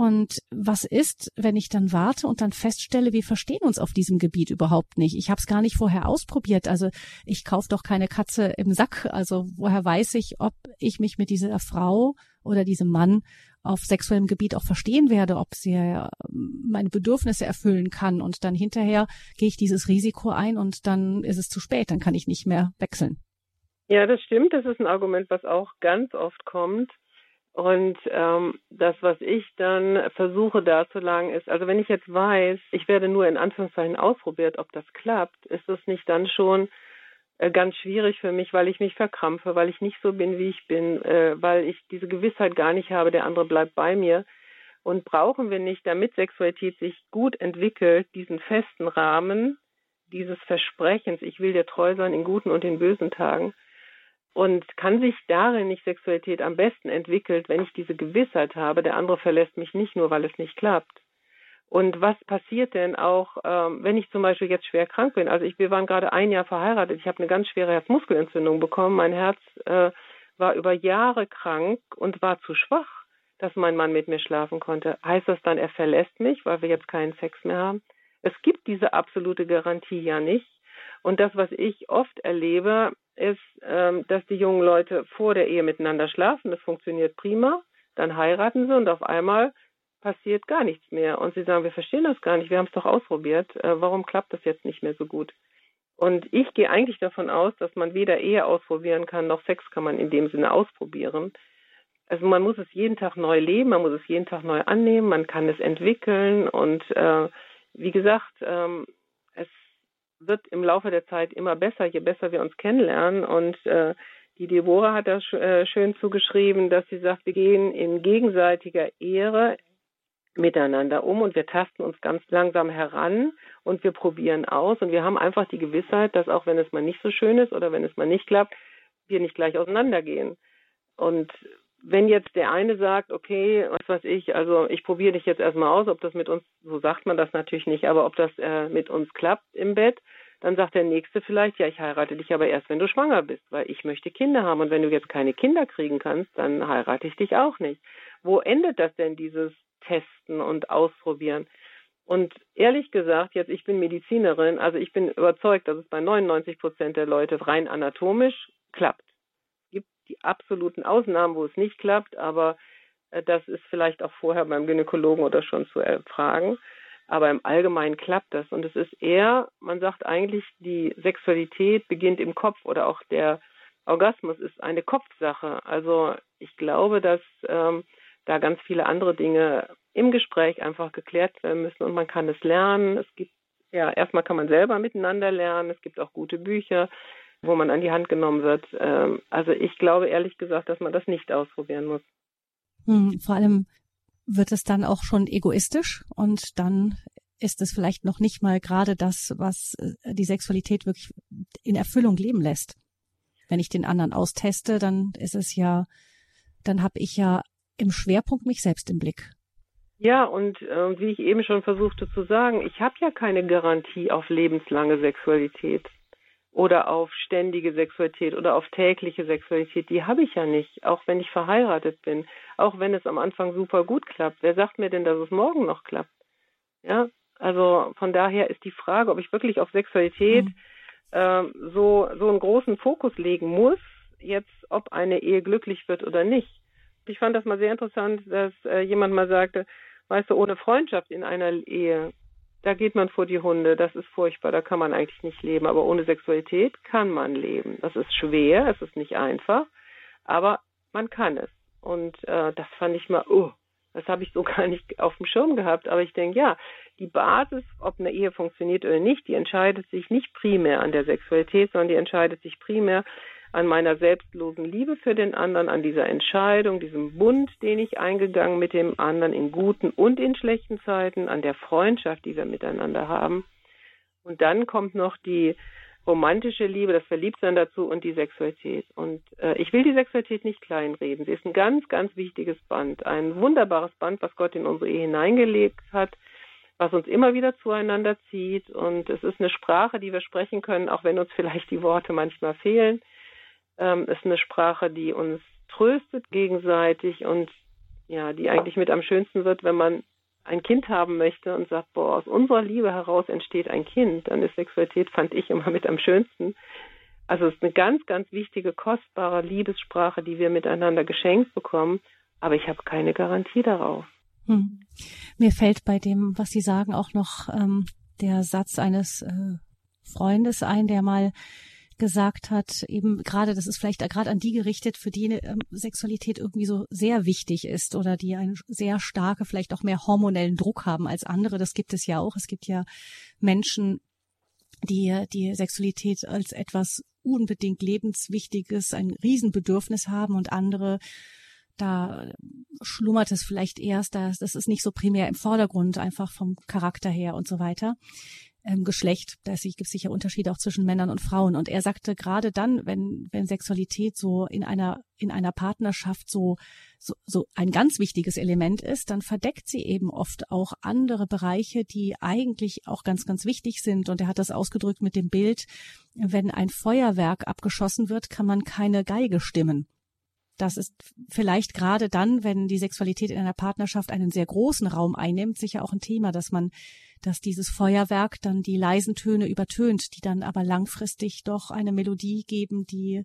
und was ist, wenn ich dann warte und dann feststelle, wir verstehen uns auf diesem Gebiet überhaupt nicht? Ich habe es gar nicht vorher ausprobiert. Also ich kaufe doch keine Katze im Sack. Also woher weiß ich, ob ich mich mit dieser Frau oder diesem Mann auf sexuellem Gebiet auch verstehen werde, ob sie äh, meine Bedürfnisse erfüllen kann. Und dann hinterher gehe ich dieses Risiko ein und dann ist es zu spät, dann kann ich nicht mehr wechseln. Ja, das stimmt. Das ist ein Argument, was auch ganz oft kommt. Und ähm, das, was ich dann versuche darzulegen, ist, also wenn ich jetzt weiß, ich werde nur in Anführungszeichen ausprobiert, ob das klappt, ist es nicht dann schon äh, ganz schwierig für mich, weil ich mich verkrampfe, weil ich nicht so bin, wie ich bin, äh, weil ich diese Gewissheit gar nicht habe, der andere bleibt bei mir. Und brauchen wir nicht, damit Sexualität sich gut entwickelt, diesen festen Rahmen dieses Versprechens, ich will dir treu sein in guten und in bösen Tagen, und kann sich darin nicht Sexualität am besten entwickelt, wenn ich diese Gewissheit habe, der andere verlässt mich nicht nur, weil es nicht klappt. Und was passiert denn auch, ähm, wenn ich zum Beispiel jetzt schwer krank bin? Also ich, wir waren gerade ein Jahr verheiratet. Ich habe eine ganz schwere Herzmuskelentzündung bekommen. Mein Herz äh, war über Jahre krank und war zu schwach, dass mein Mann mit mir schlafen konnte. Heißt das dann, er verlässt mich, weil wir jetzt keinen Sex mehr haben? Es gibt diese absolute Garantie ja nicht. Und das, was ich oft erlebe, ist, ähm, dass die jungen Leute vor der Ehe miteinander schlafen. Das funktioniert prima. Dann heiraten sie und auf einmal passiert gar nichts mehr. Und sie sagen, wir verstehen das gar nicht, wir haben es doch ausprobiert. Äh, warum klappt das jetzt nicht mehr so gut? Und ich gehe eigentlich davon aus, dass man weder Ehe ausprobieren kann, noch Sex kann man in dem Sinne ausprobieren. Also man muss es jeden Tag neu leben, man muss es jeden Tag neu annehmen, man kann es entwickeln und äh, wie gesagt, ähm, wird im Laufe der Zeit immer besser, je besser wir uns kennenlernen und äh, die Deborah hat das äh, schön zugeschrieben, dass sie sagt, wir gehen in gegenseitiger Ehre miteinander um und wir tasten uns ganz langsam heran und wir probieren aus und wir haben einfach die Gewissheit, dass auch wenn es mal nicht so schön ist oder wenn es mal nicht klappt, wir nicht gleich auseinandergehen. Und wenn jetzt der eine sagt, okay, was weiß ich, also ich probiere dich jetzt erstmal aus, ob das mit uns, so sagt man das natürlich nicht, aber ob das äh, mit uns klappt im Bett, dann sagt der nächste vielleicht, ja, ich heirate dich aber erst, wenn du schwanger bist, weil ich möchte Kinder haben und wenn du jetzt keine Kinder kriegen kannst, dann heirate ich dich auch nicht. Wo endet das denn, dieses Testen und Ausprobieren? Und ehrlich gesagt, jetzt ich bin Medizinerin, also ich bin überzeugt, dass es bei 99 Prozent der Leute rein anatomisch klappt. Die absoluten Ausnahmen, wo es nicht klappt, aber äh, das ist vielleicht auch vorher beim Gynäkologen oder schon zu erfragen. Aber im Allgemeinen klappt das. Und es ist eher, man sagt eigentlich, die Sexualität beginnt im Kopf oder auch der Orgasmus ist eine Kopfsache. Also ich glaube, dass ähm, da ganz viele andere Dinge im Gespräch einfach geklärt werden müssen und man kann es lernen. Es gibt ja erstmal kann man selber miteinander lernen. Es gibt auch gute Bücher, wo man an die Hand genommen wird. Ähm, also ich glaube ehrlich gesagt, dass man das nicht ausprobieren muss. Hm, vor allem wird es dann auch schon egoistisch und dann ist es vielleicht noch nicht mal gerade das, was äh, die Sexualität wirklich in Erfüllung leben lässt. Wenn ich den anderen austeste, dann ist es ja, dann habe ich ja im Schwerpunkt mich selbst im Blick. Ja, und äh, wie ich eben schon versuchte zu sagen, ich habe ja keine Garantie auf lebenslange Sexualität oder auf ständige Sexualität oder auf tägliche Sexualität. Die habe ich ja nicht, auch wenn ich verheiratet bin, auch wenn es am Anfang super gut klappt. Wer sagt mir denn, dass es morgen noch klappt? Ja, also von daher ist die Frage, ob ich wirklich auf Sexualität mhm. äh, so so einen großen Fokus legen muss, jetzt ob eine Ehe glücklich wird oder nicht. Ich fand das mal sehr interessant, dass äh, jemand mal sagte, Weißt du, ohne Freundschaft in einer Ehe, da geht man vor die Hunde, das ist furchtbar, da kann man eigentlich nicht leben. Aber ohne Sexualität kann man leben. Das ist schwer, es ist nicht einfach, aber man kann es. Und äh, das fand ich mal, oh, das habe ich so [LAUGHS] gar nicht auf dem Schirm gehabt. Aber ich denke, ja, die Basis, ob eine Ehe funktioniert oder nicht, die entscheidet sich nicht primär an der Sexualität, sondern die entscheidet sich primär an meiner selbstlosen Liebe für den anderen, an dieser Entscheidung, diesem Bund, den ich eingegangen mit dem anderen in guten und in schlechten Zeiten, an der Freundschaft, die wir miteinander haben. Und dann kommt noch die romantische Liebe, das Verliebtsein dazu und die Sexualität. Und äh, ich will die Sexualität nicht kleinreden. Sie ist ein ganz, ganz wichtiges Band, ein wunderbares Band, was Gott in unsere Ehe hineingelegt hat, was uns immer wieder zueinander zieht. Und es ist eine Sprache, die wir sprechen können, auch wenn uns vielleicht die Worte manchmal fehlen ähm, ist eine Sprache, die uns tröstet gegenseitig und ja, die eigentlich mit am schönsten wird, wenn man ein Kind haben möchte und sagt, boah, aus unserer Liebe heraus entsteht ein Kind, dann ist Sexualität, fand ich immer mit am schönsten. Also es ist eine ganz, ganz wichtige, kostbare Liebessprache, die wir miteinander geschenkt bekommen, aber ich habe keine Garantie darauf. Hm. Mir fällt bei dem, was Sie sagen, auch noch ähm, der Satz eines äh, Freundes ein, der mal gesagt hat, eben gerade, das ist vielleicht gerade an die gerichtet, für die ähm, Sexualität irgendwie so sehr wichtig ist oder die einen sehr starke, vielleicht auch mehr hormonellen Druck haben als andere. Das gibt es ja auch. Es gibt ja Menschen, die die Sexualität als etwas unbedingt lebenswichtiges, ein Riesenbedürfnis haben und andere da schlummert es vielleicht erst, das, das ist nicht so primär im Vordergrund, einfach vom Charakter her und so weiter ähm, Geschlecht. Da gibt es sicher Unterschiede auch zwischen Männern und Frauen. Und er sagte gerade dann, wenn, wenn Sexualität so in einer, in einer Partnerschaft so, so, so ein ganz wichtiges Element ist, dann verdeckt sie eben oft auch andere Bereiche, die eigentlich auch ganz, ganz wichtig sind. Und er hat das ausgedrückt mit dem Bild, wenn ein Feuerwerk abgeschossen wird, kann man keine Geige stimmen. das ist vielleicht gerade dann, wenn die Sexualität in einer Partnerschaft einen sehr großen Raum einnimmt, sicher auch ein Thema, dass man, dass dieses Feuerwerk dann die leisen Töne übertönt, die dann aber langfristig doch eine Melodie geben, die,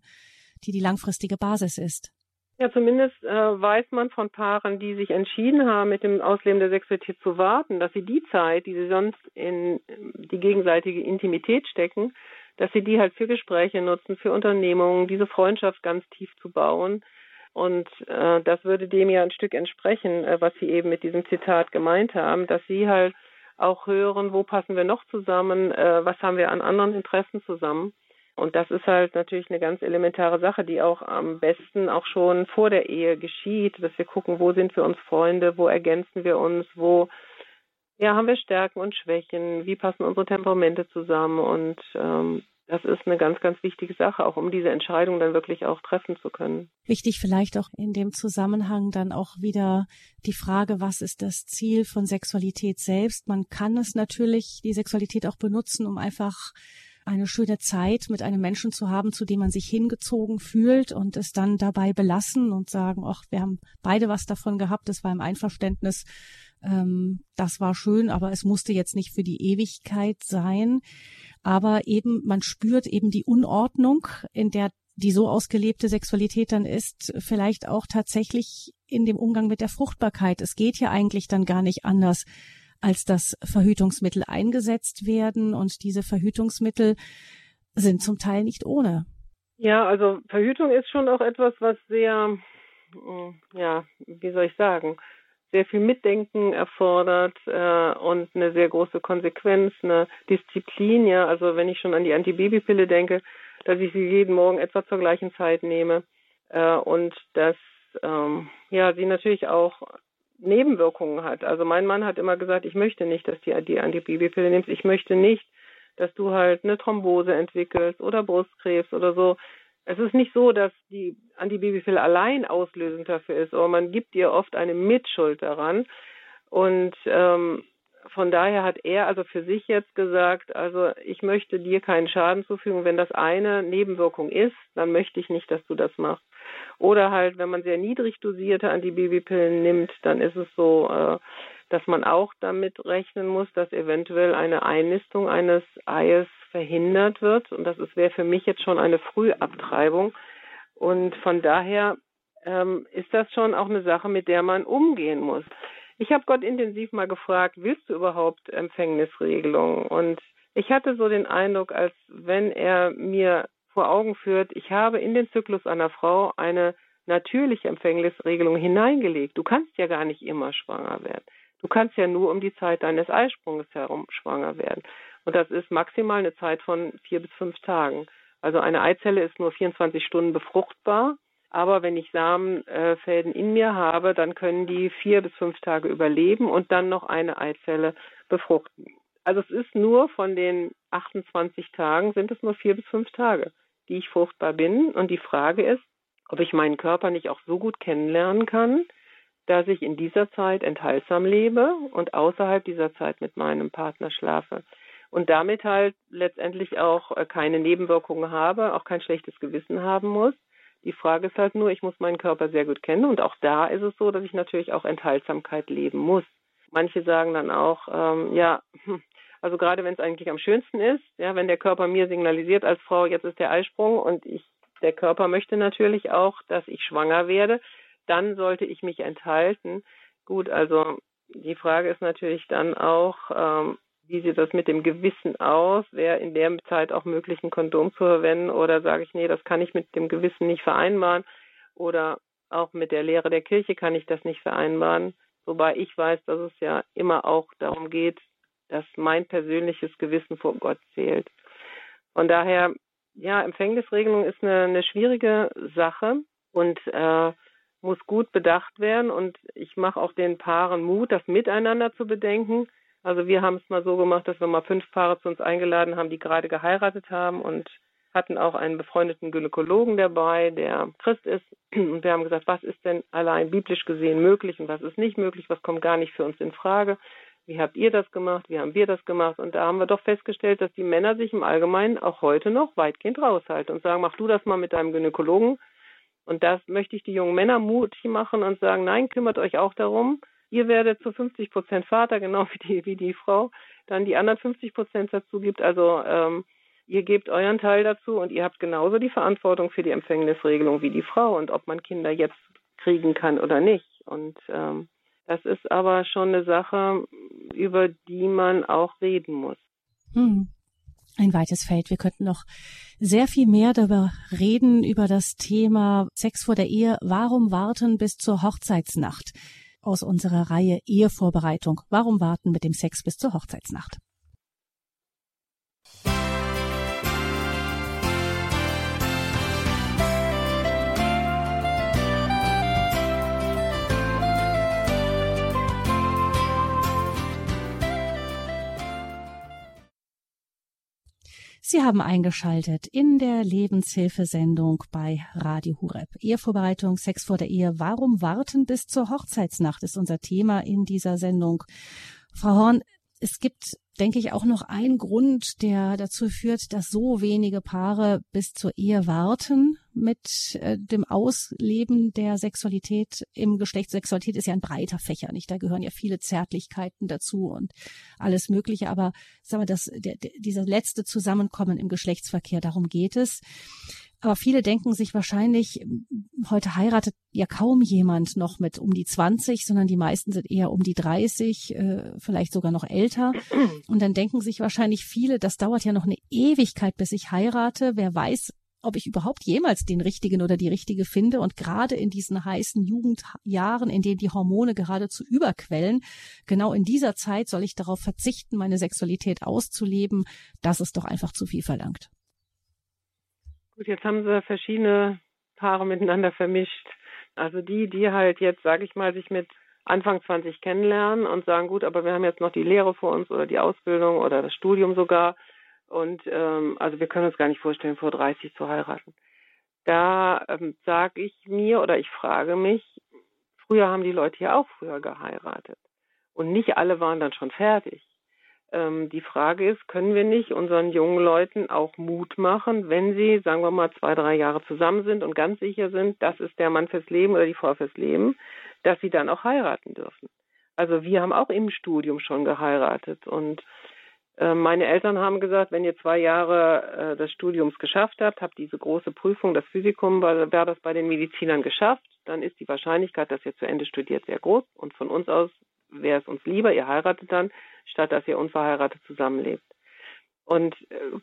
die die langfristige Basis ist. Ja, zumindest äh, weiß man von Paaren, die sich entschieden haben, mit dem Ausleben der Sexualität zu warten, dass sie die Zeit, die sie sonst in die gegenseitige Intimität stecken, dass sie die halt für Gespräche nutzen, für Unternehmungen, diese Freundschaft ganz tief zu bauen. Und äh, das würde dem ja ein Stück entsprechen, äh, was Sie eben mit diesem Zitat gemeint haben, dass Sie halt auch hören, wo passen wir noch zusammen, äh, was haben wir an anderen Interessen zusammen. Und das ist halt natürlich eine ganz elementare Sache, die auch am besten auch schon vor der Ehe geschieht, dass wir gucken, wo sind wir uns Freunde, wo ergänzen wir uns, wo ja, haben wir Stärken und Schwächen, wie passen unsere Temperamente zusammen und ähm, das ist eine ganz, ganz wichtige Sache, auch um diese Entscheidung dann wirklich auch treffen zu können. Wichtig vielleicht auch in dem Zusammenhang dann auch wieder die Frage, was ist das Ziel von Sexualität selbst? Man kann es natürlich, die Sexualität auch benutzen, um einfach eine schöne Zeit mit einem Menschen zu haben, zu dem man sich hingezogen fühlt und es dann dabei belassen und sagen, ach, wir haben beide was davon gehabt, es war im Einverständnis, ähm, das war schön, aber es musste jetzt nicht für die Ewigkeit sein. Aber eben, man spürt eben die Unordnung, in der die so ausgelebte Sexualität dann ist, vielleicht auch tatsächlich in dem Umgang mit der Fruchtbarkeit. Es geht ja eigentlich dann gar nicht anders, als dass Verhütungsmittel eingesetzt werden und diese Verhütungsmittel sind zum Teil nicht ohne. Ja, also Verhütung ist schon auch etwas, was sehr, mm, ja, wie soll ich sagen, sehr viel Mitdenken erfordert äh, und eine sehr große Konsequenz, eine Disziplin. Ja, also wenn ich schon an die Antibabypille denke, dass ich sie jeden Morgen etwa zur gleichen Zeit nehme äh, und dass ähm, ja sie natürlich auch Nebenwirkungen hat. Also mein Mann hat immer gesagt, ich möchte nicht, dass du die Antibabypille nimmst. Ich möchte nicht, dass du halt eine Thrombose entwickelst oder Brustkrebs oder so. Es ist nicht so, dass die Antibabypille allein auslösend dafür ist, aber man gibt ihr oft eine Mitschuld daran. Und ähm, von daher hat er also für sich jetzt gesagt, also ich möchte dir keinen Schaden zufügen. Wenn das eine Nebenwirkung ist, dann möchte ich nicht, dass du das machst. Oder halt, wenn man sehr niedrig dosierte Antibabypillen nimmt, dann ist es so, äh, dass man auch damit rechnen muss, dass eventuell eine Einnistung eines Eies verhindert wird. Und das wäre für mich jetzt schon eine Frühabtreibung. Und von daher ähm, ist das schon auch eine Sache, mit der man umgehen muss. Ich habe Gott intensiv mal gefragt, willst du überhaupt Empfängnisregelung? Und ich hatte so den Eindruck, als wenn er mir vor Augen führt, ich habe in den Zyklus einer Frau eine natürliche Empfängnisregelung hineingelegt. Du kannst ja gar nicht immer schwanger werden. Du kannst ja nur um die Zeit deines Eisprunges herum schwanger werden. Und das ist maximal eine Zeit von vier bis fünf Tagen. Also eine Eizelle ist nur 24 Stunden befruchtbar aber wenn ich Samenfäden in mir habe, dann können die vier bis fünf Tage überleben und dann noch eine Eizelle befruchten. Also es ist nur von den 28 Tagen sind es nur vier bis fünf Tage, die ich fruchtbar bin. Und die Frage ist, ob ich meinen Körper nicht auch so gut kennenlernen kann, dass ich in dieser Zeit enthaltsam lebe und außerhalb dieser Zeit mit meinem Partner schlafe. Und damit halt letztendlich auch äh, keine Nebenwirkungen habe, auch kein schlechtes Gewissen haben muss die Frage ist halt nur, ich muss meinen Körper sehr gut kennen und auch da ist es so, dass ich natürlich auch Enthaltsamkeit leben muss. Manche sagen dann auch, ähm, ja, hm, also gerade wenn es eigentlich am schönsten ist, ja, wenn der Körper mir signalisiert als Frau, jetzt ist der Eisprung und ich, der Körper möchte natürlich auch, dass ich schwanger werde, dann sollte ich mich enthalten. Gut, also die Frage ist natürlich dann auch, ähm, wie sieht das mit dem Gewissen aus? Wäre in der Zeit auch möglich, ein Kondom zu verwenden? Oder sage ich, nee, das kann ich mit dem Gewissen nicht vereinbaren? Oder auch mit der Lehre der Kirche kann ich das nicht vereinbaren? Wobei ich weiß, dass es ja immer auch darum geht, dass mein persönliches Gewissen vor Gott zählt. Von daher, ja, Empfängnisregelung ist eine, eine schwierige Sache und äh, muss gut bedacht werden. Und ich mache auch den Paaren Mut, das miteinander zu bedenken also wir haben es mal so gemacht, dass wir mal fünf Paare zu uns eingeladen haben, die gerade geheiratet haben und hatten auch einen befreundeten Gynäkologen dabei, der Christ ist. Und wir haben gesagt, was ist denn allein biblisch gesehen möglich und was ist nicht möglich, was kommt gar nicht für uns in Frage. Wie habt ihr das gemacht? Wie haben wir das gemacht? Und da haben wir doch festgestellt, dass die Männer sich im Allgemeinen auch heute noch weitgehend raushalten und sagen, mach du das mal mit deinem Gynäkologen. Und das möchte ich die jungen Männer mutig machen und sagen, nein, kümmert euch auch darum. Ihr werdet zu 50 Prozent Vater, [LAUGHS] genau wie die, wie die Frau dann die anderen 50 Prozent dazu gibt. Also ähm, ihr gebt euren Teil dazu und ihr habt genauso die Verantwortung für die Empfängnisregelung wie die Frau und ob man Kinder jetzt kriegen kann oder nicht. Und ähm, das ist aber schon eine Sache, über die man auch reden muss. Hm. Ein weites Feld. Wir könnten noch sehr viel mehr darüber reden, über das Thema Sex vor der Ehe. Warum warten bis zur Hochzeitsnacht? Aus unserer Reihe Ehevorbereitung. Warum warten mit dem Sex bis zur Hochzeitsnacht? Sie haben eingeschaltet in der Lebenshilfesendung bei Radio Hureb. Ehevorbereitung, Sex vor der Ehe. Warum warten bis zur Hochzeitsnacht ist unser Thema in dieser Sendung. Frau Horn, es gibt, denke ich, auch noch einen Grund, der dazu führt, dass so wenige Paare bis zur Ehe warten mit äh, dem Ausleben der Sexualität im Geschlecht. Sexualität ist ja ein breiter Fächer, nicht? Da gehören ja viele Zärtlichkeiten dazu und alles Mögliche. Aber sagen wir, das, der, der, dieser letzte Zusammenkommen im Geschlechtsverkehr, darum geht es. Aber viele denken sich wahrscheinlich, heute heiratet ja kaum jemand noch mit um die 20, sondern die meisten sind eher um die 30, äh, vielleicht sogar noch älter. [CLEARS THROAT] Und dann denken sich wahrscheinlich viele, das dauert ja noch eine Ewigkeit, bis ich heirate. Wer weiß, ob ich überhaupt jemals den richtigen oder die richtige finde. Und gerade in diesen heißen Jugendjahren, in denen die Hormone geradezu überquellen, genau in dieser Zeit soll ich darauf verzichten, meine Sexualität auszuleben. Das ist doch einfach zu viel verlangt. Gut, jetzt haben sie verschiedene Paare miteinander vermischt. Also die, die halt jetzt, sage ich mal, sich mit Anfang 20 kennenlernen und sagen, gut, aber wir haben jetzt noch die Lehre vor uns oder die Ausbildung oder das Studium sogar. Und ähm, also wir können uns gar nicht vorstellen, vor 30 zu heiraten. Da ähm, sage ich mir oder ich frage mich, früher haben die Leute ja auch früher geheiratet. Und nicht alle waren dann schon fertig. Ähm, die Frage ist, können wir nicht unseren jungen Leuten auch Mut machen, wenn sie, sagen wir mal, zwei, drei Jahre zusammen sind und ganz sicher sind, das ist der Mann fürs Leben oder die Frau fürs Leben, dass sie dann auch heiraten dürfen. Also wir haben auch im Studium schon geheiratet und äh, meine Eltern haben gesagt, wenn ihr zwei Jahre äh, des Studiums geschafft habt, habt diese große Prüfung, das Physikum, wäre das bei den Medizinern geschafft, dann ist die Wahrscheinlichkeit, dass ihr zu Ende studiert, sehr groß. Und von uns aus wäre es uns lieber, ihr heiratet dann, statt dass ihr unverheiratet zusammenlebt. Und äh,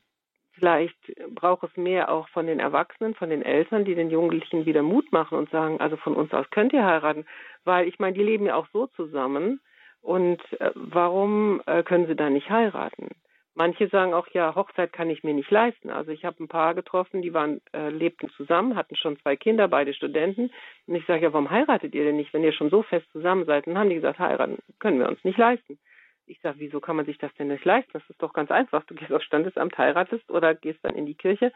vielleicht braucht es mehr auch von den Erwachsenen, von den Eltern, die den Jugendlichen wieder Mut machen und sagen, also von uns aus könnt ihr heiraten, weil ich meine, die leben ja auch so zusammen und äh, warum äh, können sie da nicht heiraten? Manche sagen auch, ja, Hochzeit kann ich mir nicht leisten. Also ich habe ein paar getroffen, die waren, äh, lebten zusammen, hatten schon zwei Kinder, beide Studenten. Und ich sage, ja, warum heiratet ihr denn nicht, wenn ihr schon so fest zusammen seid? Und dann haben die gesagt, heiraten können wir uns nicht leisten. Ich sage, wieso kann man sich das denn nicht leisten? Das ist doch ganz einfach. Du gehst aufs Standesamt, heiratest oder gehst dann in die Kirche.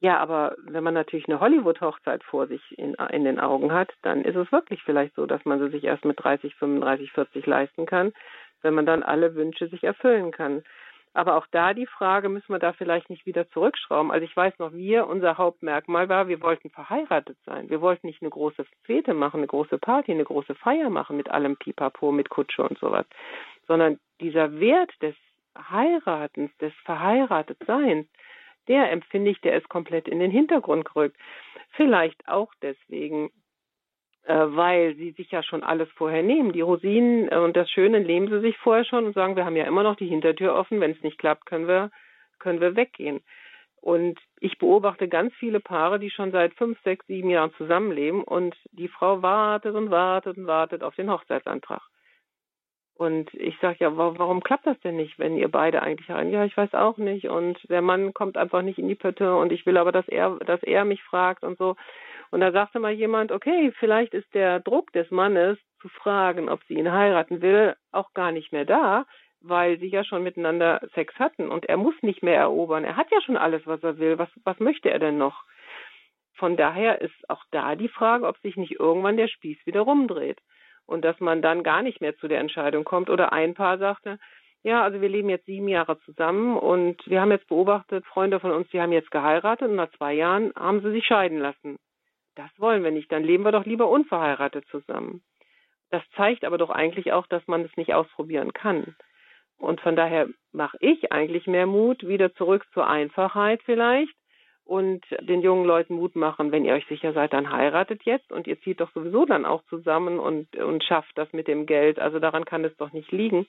Ja, aber wenn man natürlich eine Hollywood-Hochzeit vor sich in, in den Augen hat, dann ist es wirklich vielleicht so, dass man sie sich erst mit 30, 35, 40 leisten kann, wenn man dann alle Wünsche sich erfüllen kann. Aber auch da die Frage, müssen wir da vielleicht nicht wieder zurückschrauben? Also ich weiß noch, wir, unser Hauptmerkmal war, wir wollten verheiratet sein. Wir wollten nicht eine große Fete machen, eine große Party, eine große Feier machen mit allem Pipapo, mit Kutsche und sowas, sondern dieser Wert des Heiratens, des Verheiratetseins, der empfinde ich, der ist komplett in den Hintergrund gerückt. Vielleicht auch deswegen, weil sie sich ja schon alles vorher nehmen. Die Rosinen äh, und das Schöne nehmen sie sich vorher schon und sagen, wir haben ja immer noch die Hintertür offen. Wenn es nicht klappt, können wir, können wir weggehen. Und ich beobachte ganz viele Paare, die schon seit fünf, sechs, sieben Jahren zusammenleben und die Frau wartet und wartet und wartet auf den Hochzeitsantrag. Und ich sage ja, warum klappt das denn nicht, wenn ihr beide eigentlich rein? Ja, ich weiß auch nicht. Und der Mann kommt einfach nicht in die Pötte und ich will aber, dass er, dass er mich fragt und so. Und da sagte mal jemand, okay, vielleicht ist der Druck des Mannes zu fragen, ob sie ihn heiraten will, auch gar nicht mehr da, weil sie ja schon miteinander Sex hatten und er muss nicht mehr erobern. Er hat ja schon alles, was er will. Was, was möchte er denn noch? Von daher ist auch da die Frage, ob sich nicht irgendwann der Spieß wieder rumdreht und dass man dann gar nicht mehr zu der Entscheidung kommt. Oder ein Paar sagte, ja, also wir leben jetzt sieben Jahre zusammen und wir haben jetzt beobachtet, Freunde von uns, die haben jetzt geheiratet und nach zwei Jahren haben sie sich scheiden lassen. Das wollen wir nicht, dann leben wir doch lieber unverheiratet zusammen. Das zeigt aber doch eigentlich auch, dass man es nicht ausprobieren kann. Und von daher mache ich eigentlich mehr Mut, wieder zurück zur Einfachheit vielleicht und den jungen Leuten Mut machen, wenn ihr euch sicher seid, dann heiratet jetzt und ihr zieht doch sowieso dann auch zusammen und, und schafft das mit dem Geld. Also daran kann es doch nicht liegen.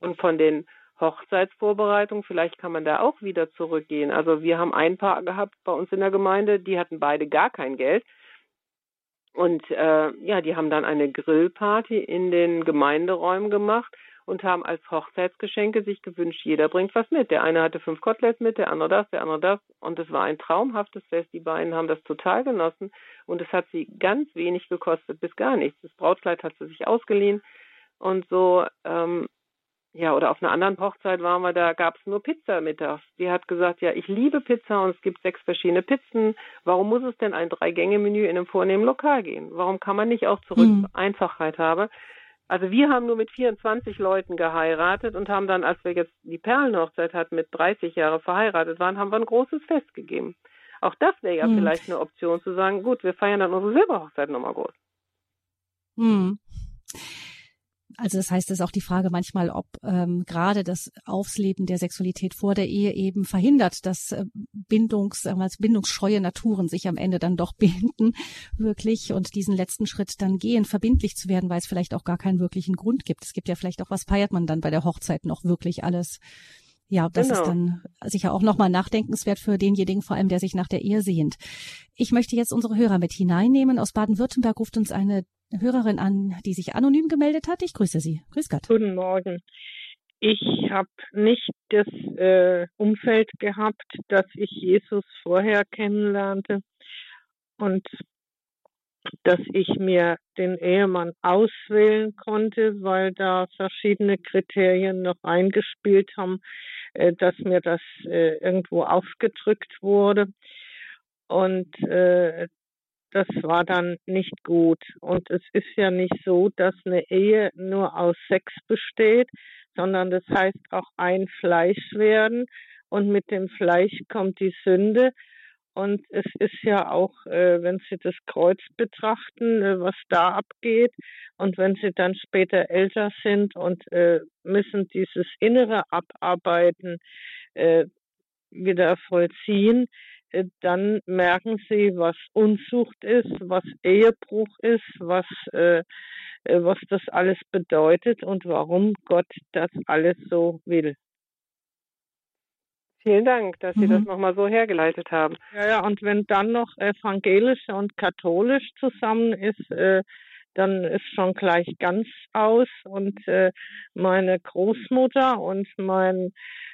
Und von den Hochzeitsvorbereitungen, vielleicht kann man da auch wieder zurückgehen. Also wir haben ein Paar gehabt bei uns in der Gemeinde, die hatten beide gar kein Geld. Und äh, ja, die haben dann eine Grillparty in den Gemeinderäumen gemacht und haben als Hochzeitsgeschenke sich gewünscht, jeder bringt was mit. Der eine hatte fünf Koteletts mit, der andere das, der andere das. Und es war ein traumhaftes Fest. Die beiden haben das total genossen. Und es hat sie ganz wenig gekostet, bis gar nichts. Das Brautkleid hat sie sich ausgeliehen. Und so, ähm, ja, oder auf einer anderen Hochzeit waren wir, da gab es nur Pizza mittags. Die hat gesagt, ja, ich liebe Pizza und es gibt sechs verschiedene Pizzen. Warum muss es denn ein Drei-Gänge-Menü in einem vornehmen Lokal gehen? Warum kann man nicht auch zurück zur Einfachheit haben? Also wir haben nur mit 24 Leuten geheiratet und haben dann, als wir jetzt die Perlenhochzeit hatten, mit 30 Jahre verheiratet waren, haben wir ein großes Fest gegeben. Auch das wäre ja hm. vielleicht eine Option zu sagen, gut, wir feiern dann unsere Silberhochzeit nochmal groß. Hm. Also das heißt, es ist auch die Frage manchmal, ob ähm, gerade das Ausleben der Sexualität vor der Ehe eben verhindert, dass äh, Bindungs, äh, bindungsscheue Naturen sich am Ende dann doch [LAUGHS] binden, wirklich, und diesen letzten Schritt dann gehen, verbindlich zu werden, weil es vielleicht auch gar keinen wirklichen Grund gibt. Es gibt ja vielleicht auch, was feiert man dann bei der Hochzeit noch wirklich alles? Ja, das genau. ist dann sicher auch nochmal nachdenkenswert für denjenigen, vor allem der sich nach der Ehe sehnt. Ich möchte jetzt unsere Hörer mit hineinnehmen. Aus Baden-Württemberg ruft uns eine Hörerin an, die sich anonym gemeldet hat. Ich grüße Sie. Grüß Gott. Guten Morgen. Ich habe nicht das äh, Umfeld gehabt, dass ich Jesus vorher kennenlernte und dass ich mir den Ehemann auswählen konnte, weil da verschiedene Kriterien noch eingespielt haben, äh, dass mir das äh, irgendwo aufgedrückt wurde. Und äh, das war dann nicht gut. Und es ist ja nicht so, dass eine Ehe nur aus Sex besteht, sondern das heißt auch ein Fleisch werden. Und mit dem Fleisch kommt die Sünde. Und es ist ja auch, äh, wenn Sie das Kreuz betrachten, äh, was da abgeht. Und wenn Sie dann später älter sind und äh, müssen dieses Innere abarbeiten, wieder vollziehen, dann merken sie, was Unzucht ist, was Ehebruch ist, was, äh, äh, was das alles bedeutet und warum Gott das alles so will. Vielen Dank, dass Sie mhm. das nochmal so hergeleitet haben. Ja, ja, und wenn dann noch evangelisch und katholisch zusammen ist, äh, dann ist schon gleich ganz aus. Und äh, meine Großmutter und mein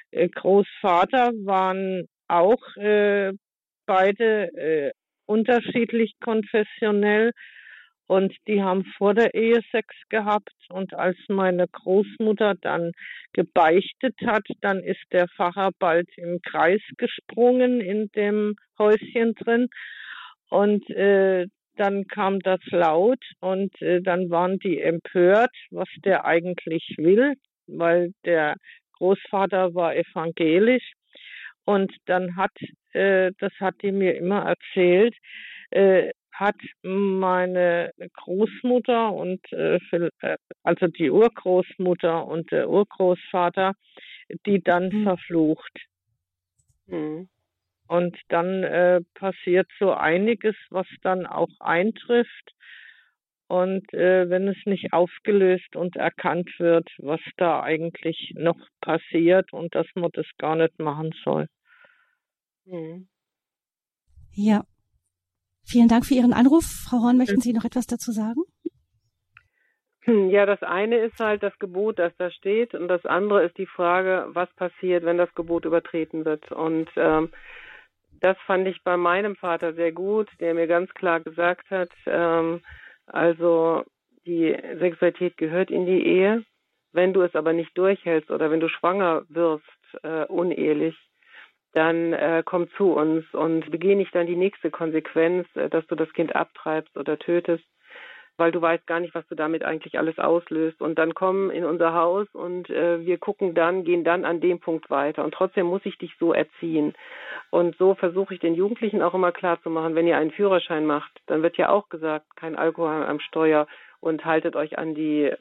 äh, Großvater waren auch äh, beide äh, unterschiedlich konfessionell. Und die haben vor der Ehe Sex gehabt. Und als meine Großmutter dann gebeichtet hat, dann ist der Pfarrer bald im Kreis gesprungen in dem Häuschen drin. Und äh, dann kam das laut. Und äh, dann waren die empört, was der eigentlich will, weil der Großvater war evangelisch und dann hat, äh, das hat die mir immer erzählt, äh, hat meine Großmutter und äh, äh, also die Urgroßmutter und der Urgroßvater die dann mhm. verflucht. Mhm. Und dann äh, passiert so einiges, was dann auch eintrifft. Und äh, wenn es nicht aufgelöst und erkannt wird, was da eigentlich noch passiert und dass man das gar nicht machen soll. Mhm. Ja. Vielen Dank für Ihren Anruf. Frau Horn, möchten Sie noch etwas dazu sagen? Hm, ja, das eine ist halt das Gebot, das da steht, und das andere ist die Frage, was passiert, wenn das Gebot übertreten wird. Und ähm, das fand ich bei meinem Vater sehr gut, der mir ganz klar gesagt hat, ähm, also die Sexualität gehört in die Ehe. Wenn du es aber nicht durchhältst oder wenn du schwanger wirst, äh, unehelich, dann äh, komm zu uns und begeh nicht dann die nächste Konsequenz, äh, dass du das Kind abtreibst oder tötest. Weil du weißt gar nicht, was du damit eigentlich alles auslöst. Und dann kommen in unser Haus und äh, wir gucken dann, gehen dann an dem Punkt weiter. Und trotzdem muss ich dich so erziehen. Und so versuche ich den Jugendlichen auch immer klar zu machen, wenn ihr einen Führerschein macht, dann wird ja auch gesagt, kein Alkohol am Steuer und haltet euch an die, äh,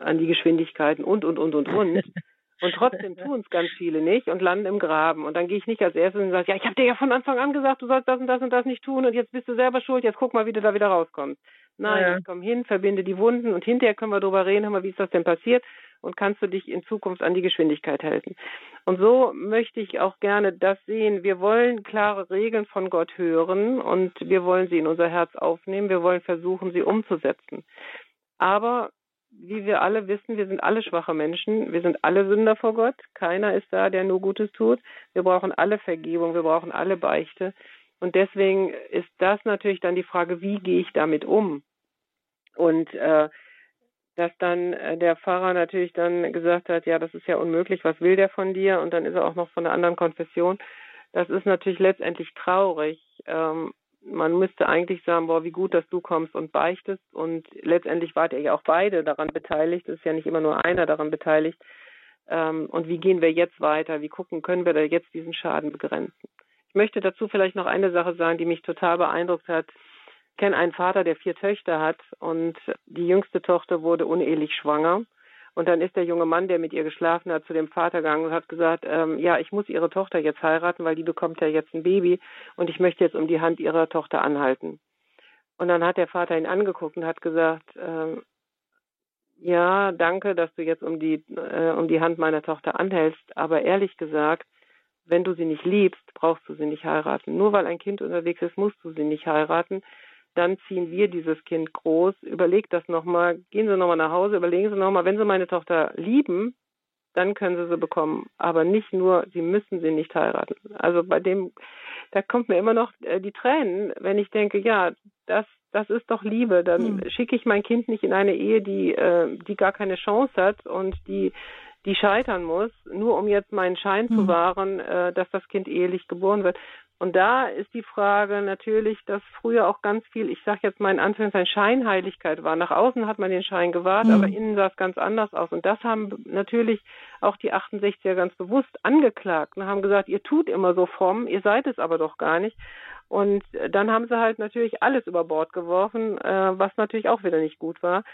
an die Geschwindigkeiten und, und, und, und, und. [LAUGHS] Und trotzdem tun es ganz viele nicht und landen im Graben. Und dann gehe ich nicht als erstes und sage, ja, ich habe dir ja von Anfang an gesagt, du sollst das und das und das nicht tun und jetzt bist du selber schuld, jetzt guck mal, wie du da wieder rauskommst. Nein, ja. ich komme hin, verbinde die Wunden und hinterher können wir darüber reden, hör mal, wie ist das denn passiert und kannst du dich in Zukunft an die Geschwindigkeit halten. Und so möchte ich auch gerne das sehen. Wir wollen klare Regeln von Gott hören und wir wollen sie in unser Herz aufnehmen. Wir wollen versuchen, sie umzusetzen. Aber wie wir alle wissen, wir sind alle schwache Menschen, wir sind alle Sünder vor Gott, keiner ist da, der nur Gutes tut. Wir brauchen alle Vergebung, wir brauchen alle Beichte. Und deswegen ist das natürlich dann die Frage, wie gehe ich damit um? Und äh, dass dann äh, der Pfarrer natürlich dann gesagt hat, ja, das ist ja unmöglich, was will der von dir? Und dann ist er auch noch von einer anderen Konfession. Das ist natürlich letztendlich traurig. Ähm, man müsste eigentlich sagen, boah, wie gut, dass du kommst und beichtest. Und letztendlich wart ihr ja auch beide daran beteiligt. Es ist ja nicht immer nur einer daran beteiligt. Ähm, und wie gehen wir jetzt weiter? Wie gucken, können wir da jetzt diesen Schaden begrenzen? Ich möchte dazu vielleicht noch eine Sache sagen, die mich total beeindruckt hat. Ich kenne einen Vater, der vier Töchter hat und die jüngste Tochter wurde unehelich schwanger. Und dann ist der junge Mann, der mit ihr geschlafen hat, zu dem Vater gegangen und hat gesagt, ähm, ja, ich muss ihre Tochter jetzt heiraten, weil die bekommt ja jetzt ein Baby und ich möchte jetzt um die Hand ihrer Tochter anhalten. Und dann hat der Vater ihn angeguckt und hat gesagt, ähm, ja, danke, dass du jetzt um die, äh, um die Hand meiner Tochter anhältst, aber ehrlich gesagt, wenn du sie nicht liebst, brauchst du sie nicht heiraten. Nur weil ein Kind unterwegs ist, musst du sie nicht heiraten dann ziehen wir dieses Kind groß. Überlegt das nochmal, gehen Sie nochmal nach Hause, überlegen Sie nochmal, wenn Sie meine Tochter lieben, dann können Sie sie bekommen. Aber nicht nur, Sie müssen sie nicht heiraten. Also bei dem, da kommt mir immer noch äh, die Tränen, wenn ich denke, ja, das, das ist doch Liebe. Dann mhm. schicke ich mein Kind nicht in eine Ehe, die, äh, die gar keine Chance hat und die, die scheitern muss, nur um jetzt meinen Schein mhm. zu wahren, äh, dass das Kind ehelich geboren wird. Und da ist die Frage natürlich, dass früher auch ganz viel, ich sage jetzt mal in Anführungszeichen, Scheinheiligkeit war. Nach außen hat man den Schein gewahrt, mhm. aber innen sah es ganz anders aus. Und das haben natürlich auch die 68er ganz bewusst angeklagt und haben gesagt, ihr tut immer so fromm, ihr seid es aber doch gar nicht. Und dann haben sie halt natürlich alles über Bord geworfen, äh, was natürlich auch wieder nicht gut war.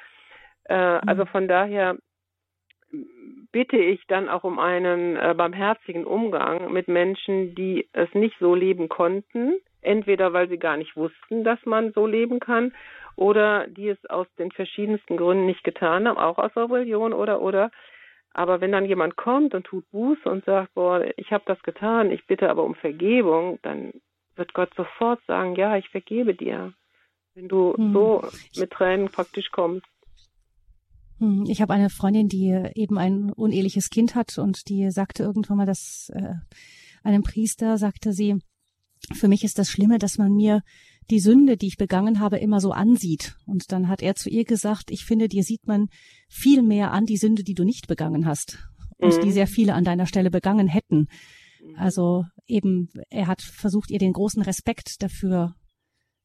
Äh, mhm. Also von daher bitte ich dann auch um einen äh, barmherzigen Umgang mit Menschen, die es nicht so leben konnten, entweder weil sie gar nicht wussten, dass man so leben kann, oder die es aus den verschiedensten Gründen nicht getan haben, auch aus Rebellion oder oder. Aber wenn dann jemand kommt und tut Buße und sagt, boah, ich habe das getan, ich bitte aber um Vergebung, dann wird Gott sofort sagen, ja, ich vergebe dir, wenn du hm. so mit Tränen praktisch kommst. Hm, ich habe eine Freundin, die eben ein uneheliches Kind hat und die sagte irgendwann mal, dass äh, einem Priester sagte sie, für mich ist das Schlimme, dass man mir die Sünde, die ich begangen habe, immer so ansieht. Und dann hat er zu ihr gesagt, ich finde, dir sieht man viel mehr an die Sünde, die du nicht begangen hast und mhm. die sehr viele an deiner Stelle begangen hätten. Also eben, er hat versucht, ihr den großen Respekt dafür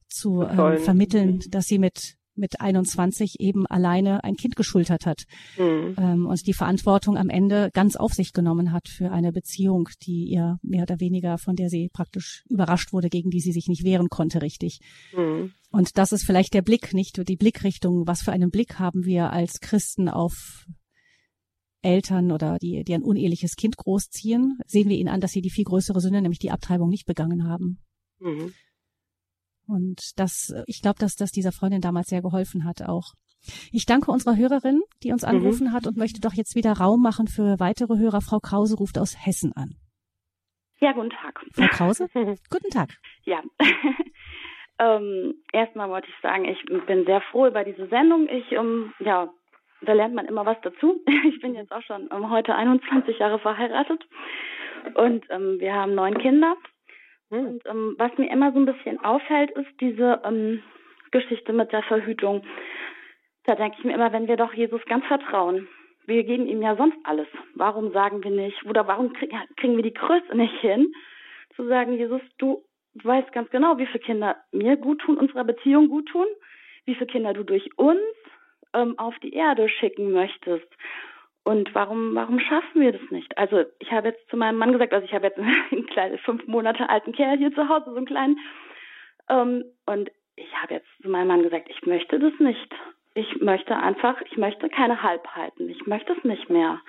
zu äh, vermitteln, mhm. dass sie mit mit 21 eben alleine ein Kind geschultert hat mhm. ähm, und die Verantwortung am Ende ganz auf sich genommen hat für eine Beziehung, die ihr mehr oder weniger, von der sie praktisch überrascht wurde, gegen die sie sich nicht wehren konnte, richtig. Mhm. Und das ist vielleicht der Blick, nicht die Blickrichtung. Was für einen Blick haben wir als Christen auf Eltern oder die, die ein uneheliches Kind großziehen? Sehen wir ihnen an, dass sie die viel größere Sünde, nämlich die Abtreibung, nicht begangen haben. Mhm. Und das, ich glaube, dass das dieser Freundin damals sehr geholfen hat auch. Ich danke unserer Hörerin, die uns mhm. angerufen mhm. hat und möchte doch jetzt wieder Raum machen für weitere Hörer. Frau Krause ruft aus Hessen an. Ja, guten Tag. Frau Krause, [LAUGHS] guten Tag. Ja. [LAUGHS] ähm, erstmal wollte ich sagen, ich bin sehr froh über diese Sendung. Ich, ähm, ja, da lernt man immer was dazu. [LAUGHS] Ich bin jetzt auch schon ähm, heute 21 Jahre verheiratet und ähm, wir haben neun Kinder. Hm. Und ähm, was mir immer so ein bisschen auffällt, ist diese ähm, Geschichte mit der Verhütung. Da denke ich mir immer, wenn wir doch Jesus ganz vertrauen, wir geben ihm ja sonst alles. Warum sagen wir nicht, oder warum kriegen, kriegen wir die Größe nicht hin, zu sagen, Jesus, du weißt ganz genau, wie viele Kinder mir gut tun, unserer Beziehung gut tun. wie viele Kinder du durch uns ähm, auf die Erde schicken möchtest. Und warum, warum schaffen wir das nicht? Also ich habe jetzt zu meinem Mann gesagt, also ich habe jetzt [LAUGHS] einen kleinen fünf Monate alten Kerl hier zu Hause, so einen kleinen. Ähm, und ich habe jetzt zu meinem Mann gesagt, ich möchte das nicht. Ich möchte einfach, ich möchte keine Halbheiten. Ich möchte es nicht mehr.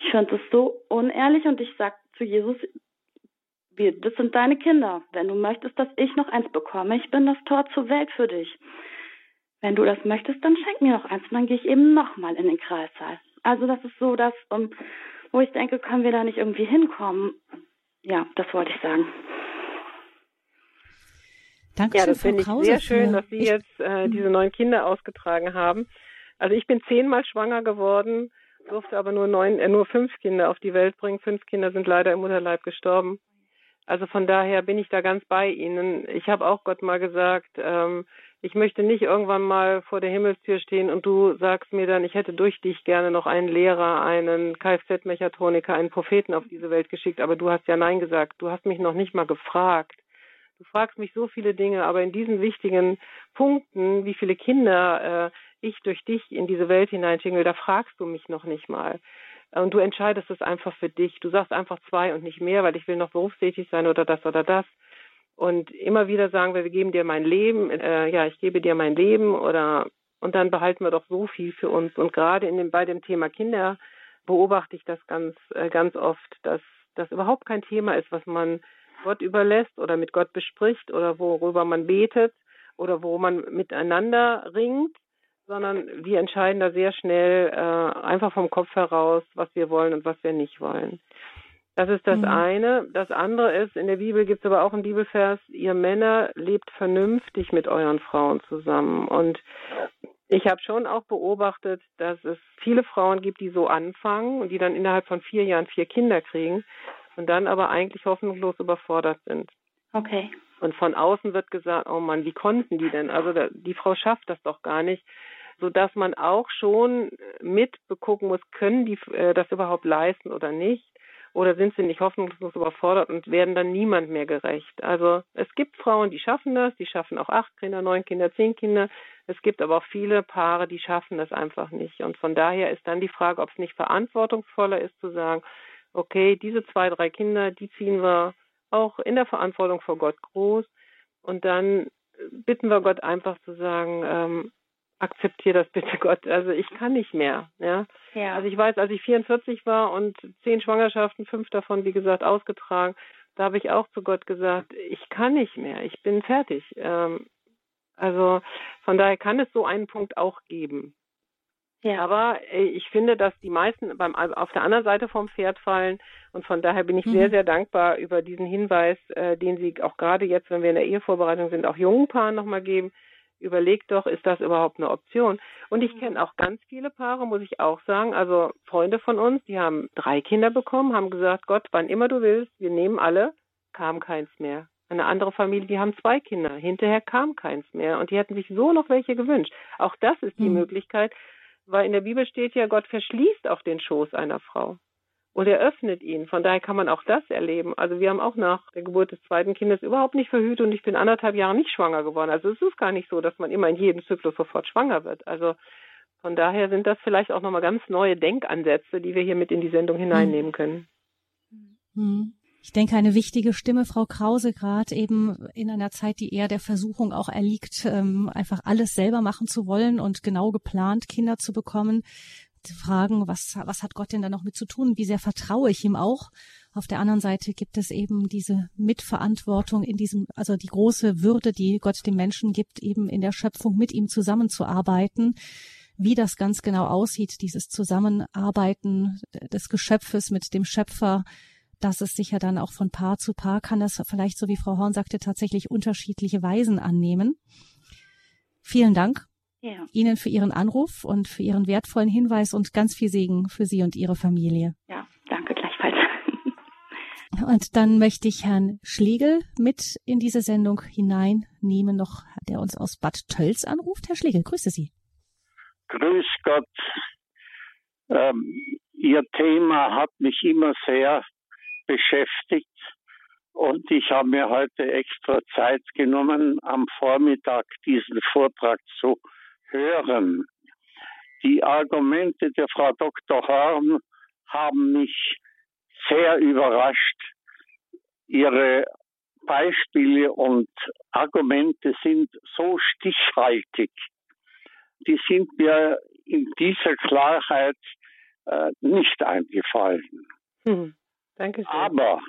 Ich finde es so unehrlich und ich sage zu Jesus, wir, das sind deine Kinder. Wenn du möchtest, dass ich noch eins bekomme, ich bin das Tor zur Welt für dich. Wenn du das möchtest, dann schenk mir noch eins und dann gehe ich eben nochmal in den Kreissaal. Also das ist so das, um, wo ich denke, können wir da nicht irgendwie hinkommen. Ja, das wollte ich sagen. Danke ja, das finde ich Krause sehr schön, dass Sie jetzt äh, diese neun Kinder ausgetragen haben. Also ich bin zehnmal schwanger geworden, durfte aber nur neun, äh, nur fünf Kinder auf die Welt bringen. Fünf Kinder sind leider im Mutterleib gestorben. Also von daher bin ich da ganz bei Ihnen. Ich habe auch Gott mal gesagt, ähm, ich möchte nicht irgendwann mal vor der Himmelstür stehen und du sagst mir dann, ich hätte durch dich gerne noch einen Lehrer, einen Kfz-Mechatroniker, einen Propheten auf diese Welt geschickt, aber du hast ja Nein gesagt. Du hast mich noch nicht mal gefragt. Du fragst mich so viele Dinge, aber in diesen wichtigen Punkten, wie viele Kinder äh, ich durch dich in diese Welt hineinschingel, da fragst du mich noch nicht mal. Und du entscheidest es einfach für dich. Du sagst einfach zwei und nicht mehr, weil ich will noch berufstätig sein oder das oder das. Und immer wieder sagen wir, wir geben dir mein Leben, äh, ja, ich gebe dir mein Leben oder und dann behalten wir doch so viel für uns. Und gerade in dem, bei dem Thema Kinder beobachte ich das ganz, äh, ganz oft, dass das überhaupt kein Thema ist, was man Gott überlässt oder mit Gott bespricht oder worüber man betet oder wo man miteinander ringt, sondern wir entscheiden da sehr schnell äh, einfach vom Kopf heraus, was wir wollen und was wir nicht wollen. Das ist das mhm. eine. Das andere ist, in der Bibel gibt es aber auch einen Bibelvers, ihr Männer lebt vernünftig mit euren Frauen zusammen. Und ich habe schon auch beobachtet, dass es viele Frauen gibt, die so anfangen und die dann innerhalb von vier Jahren vier Kinder kriegen und dann aber eigentlich hoffnungslos überfordert sind. Okay. Und von außen wird gesagt, oh Mann, wie konnten die denn? Also da, die Frau schafft das doch gar nicht, so dass man auch schon mitbegucken muss, können die äh, das überhaupt leisten oder nicht? Oder sind sie nicht hoffnungslos überfordert und werden dann niemand mehr gerecht? Also es gibt Frauen, die schaffen das, die schaffen auch acht Kinder, neun Kinder, zehn Kinder. Es gibt aber auch viele Paare, die schaffen das einfach nicht. Und von daher ist dann die Frage, ob es nicht verantwortungsvoller ist zu sagen, okay, diese zwei, drei Kinder, die ziehen wir auch in der Verantwortung vor Gott groß. Und dann bitten wir Gott einfach zu sagen, ähm, akzeptiere das bitte [LAUGHS] Gott. Also ich kann nicht mehr. Ja? ja. Also ich weiß, als ich 44 war und zehn Schwangerschaften, fünf davon, wie gesagt, ausgetragen, da habe ich auch zu Gott gesagt, ich kann nicht mehr, ich bin fertig. Ähm, also von daher kann es so einen Punkt auch geben. Ja. Aber äh, ich finde, dass die meisten beim, auf der anderen Seite vom Pferd fallen. Und von daher bin ich mhm. sehr, sehr dankbar über diesen Hinweis, äh, den Sie auch gerade jetzt, wenn wir in der Ehevorbereitung sind, auch jungen Paaren nochmal geben. Überlegt doch, ist das überhaupt eine Option? Und ich kenne auch ganz viele Paare, muss ich auch sagen. Also Freunde von uns, die haben drei Kinder bekommen, haben gesagt, Gott, wann immer du willst, wir nehmen alle, kam keins mehr. Eine andere Familie, die haben zwei Kinder. Hinterher kam keins mehr. Und die hätten sich so noch welche gewünscht. Auch das ist die mhm. Möglichkeit, weil in der Bibel steht ja, Gott verschließt auch den Schoß einer Frau und er öffnet ihn. Von daher kann man auch das erleben. Also wir haben auch nach der Geburt des zweiten Kindes überhaupt nicht verhütet und ich bin anderthalb Jahre nicht schwanger geworden. Also es ist gar nicht so, dass man immer in jedem Zyklus sofort schwanger wird. Also von daher sind das vielleicht auch nochmal ganz neue Denkansätze, die wir hier mit in die Sendung hineinnehmen können. Hm. Ich denke, eine wichtige Stimme, Frau Krause, gerade eben in einer Zeit, die eher der Versuchung auch erliegt, ähm, einfach alles selber machen zu wollen und genau geplant Kinder zu bekommen. Fragen, was, was hat Gott denn da noch mit zu tun? Wie sehr vertraue ich ihm auch? Auf der anderen Seite gibt es eben diese Mitverantwortung in diesem, also die große Würde, die Gott dem Menschen gibt, eben in der Schöpfung mit ihm zusammenzuarbeiten wie das ganz genau aussieht, dieses Zusammenarbeiten des Geschöpfes mit dem Schöpfer, dass es sicher dann auch von Paar zu Paar kann das vielleicht, so wie Frau Horn sagte, tatsächlich unterschiedliche Weisen annehmen. Vielen Dank ja. Ihnen für Ihren Anruf und für Ihren wertvollen Hinweis und ganz viel Segen für Sie und Ihre Familie. Ja, danke gleichfalls. [LAUGHS] Und dann möchte ich Herrn Schlegel mit in diese Sendung hineinnehmen, noch der uns aus Bad Tölz anruft. Herr Schlegel, grüße Sie. Grüß Gott. Ähm, Ihr Thema hat mich immer sehr beschäftigt und ich habe mir heute extra Zeit genommen, am Vormittag diesen Vortrag zu hören. Die Argumente der Frau Dr. Horn haben mich sehr überrascht. Ihre Beispiele und Argumente sind so stichhaltig. Die sind mir in dieser Klarheit äh, nicht eingefallen. Hm. Danke sehr. Aber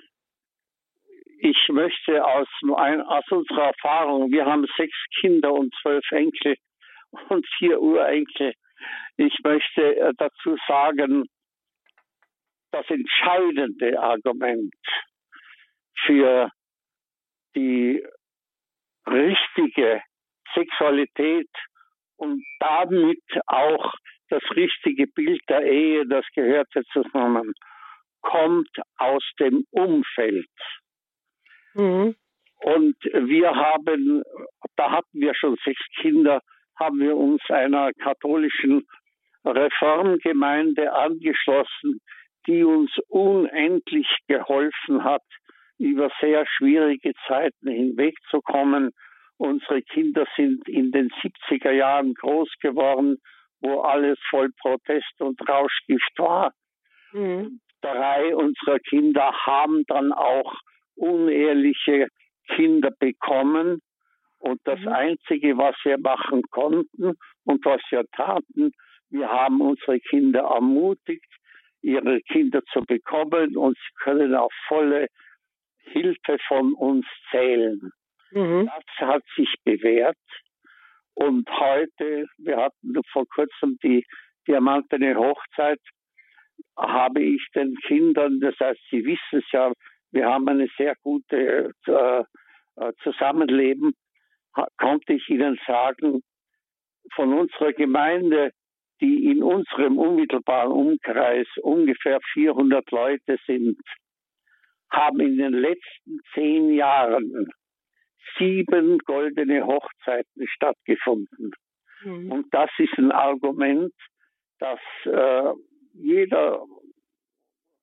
ich möchte aus, aus unserer Erfahrung, wir haben sechs Kinder und zwölf Enkel und vier Urenkel. Ich möchte äh, dazu sagen, das entscheidende Argument für die richtige Sexualität und damit auch das richtige Bild der Ehe, das gehörte zusammen, kommt aus dem Umfeld. Mhm. Und wir haben, da hatten wir schon sechs Kinder, haben wir uns einer katholischen Reformgemeinde angeschlossen, die uns unendlich geholfen hat, über sehr schwierige Zeiten hinwegzukommen. Unsere Kinder sind in den 70er Jahren groß geworden, wo alles voll Protest und Rauschgift war. Mhm. Drei unserer Kinder haben dann auch unehrliche Kinder bekommen. Und das mhm. Einzige, was wir machen konnten und was wir taten, wir haben unsere Kinder ermutigt, ihre Kinder zu bekommen und sie können auf volle Hilfe von uns zählen. Mhm. Das hat sich bewährt. Und heute, wir hatten vor kurzem die diamantene Hochzeit, habe ich den Kindern, das heißt, sie wissen es ja, wir haben eine sehr gute äh, äh Zusammenleben, konnte ich ihnen sagen, von unserer Gemeinde, die in unserem unmittelbaren Umkreis ungefähr 400 Leute sind, haben in den letzten zehn Jahren sieben goldene Hochzeiten stattgefunden. Mhm. Und das ist ein Argument, das äh, jeder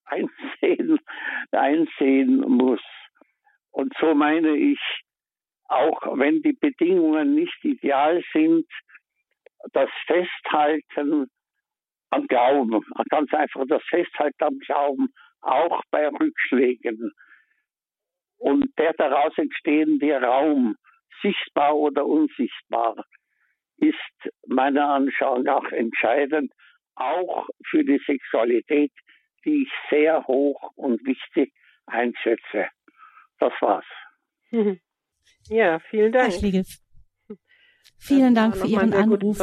einsehen, [LAUGHS] einsehen muss. Und so meine ich, auch wenn die Bedingungen nicht ideal sind, das Festhalten am Glauben, ganz einfach das Festhalten am Glauben, auch bei Rückschlägen und der daraus entstehende Raum, sichtbar oder unsichtbar, ist meiner Anschauung nach entscheidend, auch für die Sexualität, die ich sehr hoch und wichtig einschätze. Das war's. Ja, vielen Dank. Herr Schlegel, vielen Dank für Ihren Anruf.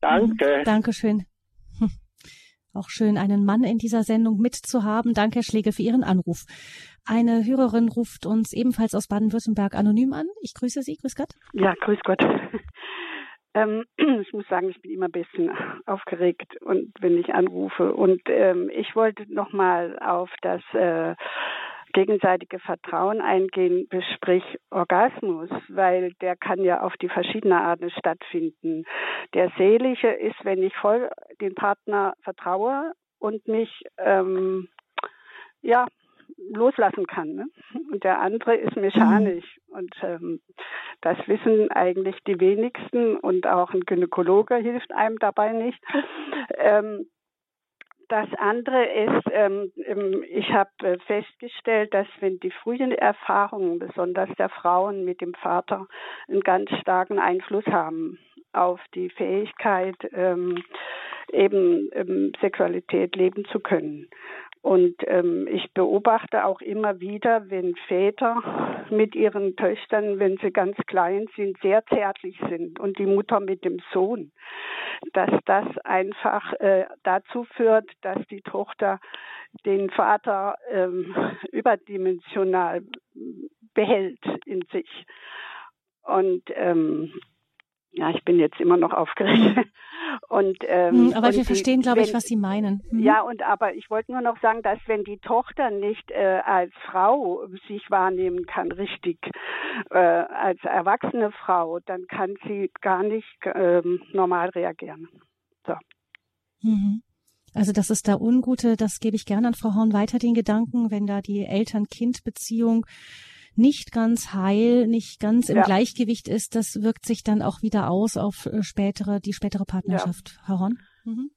Danke. Dankeschön. [LAUGHS] Auch schön, einen Mann in dieser Sendung mitzuhaben. Danke, Herr Schlegel, für Ihren Anruf. Eine Hörerin ruft uns ebenfalls aus Baden-Württemberg anonym an. Ich grüße Sie. Grüß Gott. Ja, grüß Gott. [LAUGHS] ähm, [CLEARS THROAT] ich muss sagen, ich bin immer ein bisschen aufgeregt und wenn ich anrufe. Und ähm, ich wollte nochmal auf das äh, gegenseitige Vertrauen eingehen, besprich Orgasmus, weil der kann ja auf die verschiedenen Arten stattfinden. Der seelische ist, wenn ich voll den Partner vertraue und mich ähm, ja loslassen kann. Ne? Und der andere ist mechanisch. Mhm. Und ähm, das wissen eigentlich die wenigsten und auch ein Gynäkologe hilft einem dabei nicht. Ähm, das andere ist, ähm, ähm ich habe äh, festgestellt, dass wenn die frühen Erfahrungen, besonders der Frauen mit dem Vater, einen ganz starken Einfluss haben auf die Fähigkeit, ähm, eben ähm, Sexualität leben zu können. Und ähm, ich beobachte auch immer wieder, wenn Väter mit ihren Töchtern, wenn sie ganz klein sind, sehr zärtlich sind und die Mutter mit dem Sohn, dass das einfach äh, dazu führt, dass die Tochter den Vater ähm, überdimensional behält in sich. Und ähm, ja, ich bin jetzt immer noch aufgeregt. [LAUGHS] Und, ähm, hm, aber und wir die, verstehen, glaube ich, was Sie meinen. Mhm. Ja, und aber ich wollte nur noch sagen, dass wenn die Tochter nicht äh, als Frau sich wahrnehmen kann, richtig, äh, als erwachsene Frau, dann kann sie gar nicht ähm, normal reagieren. So. Mhm. Also das ist der Ungute, das gebe ich gerne an Frau Horn weiter, den Gedanken, wenn da die Eltern-Kind-Beziehung nicht ganz heil, nicht ganz im ja. Gleichgewicht ist, das wirkt sich dann auch wieder aus auf äh, spätere, die spätere Partnerschaft. Ja. Haron? Mhm.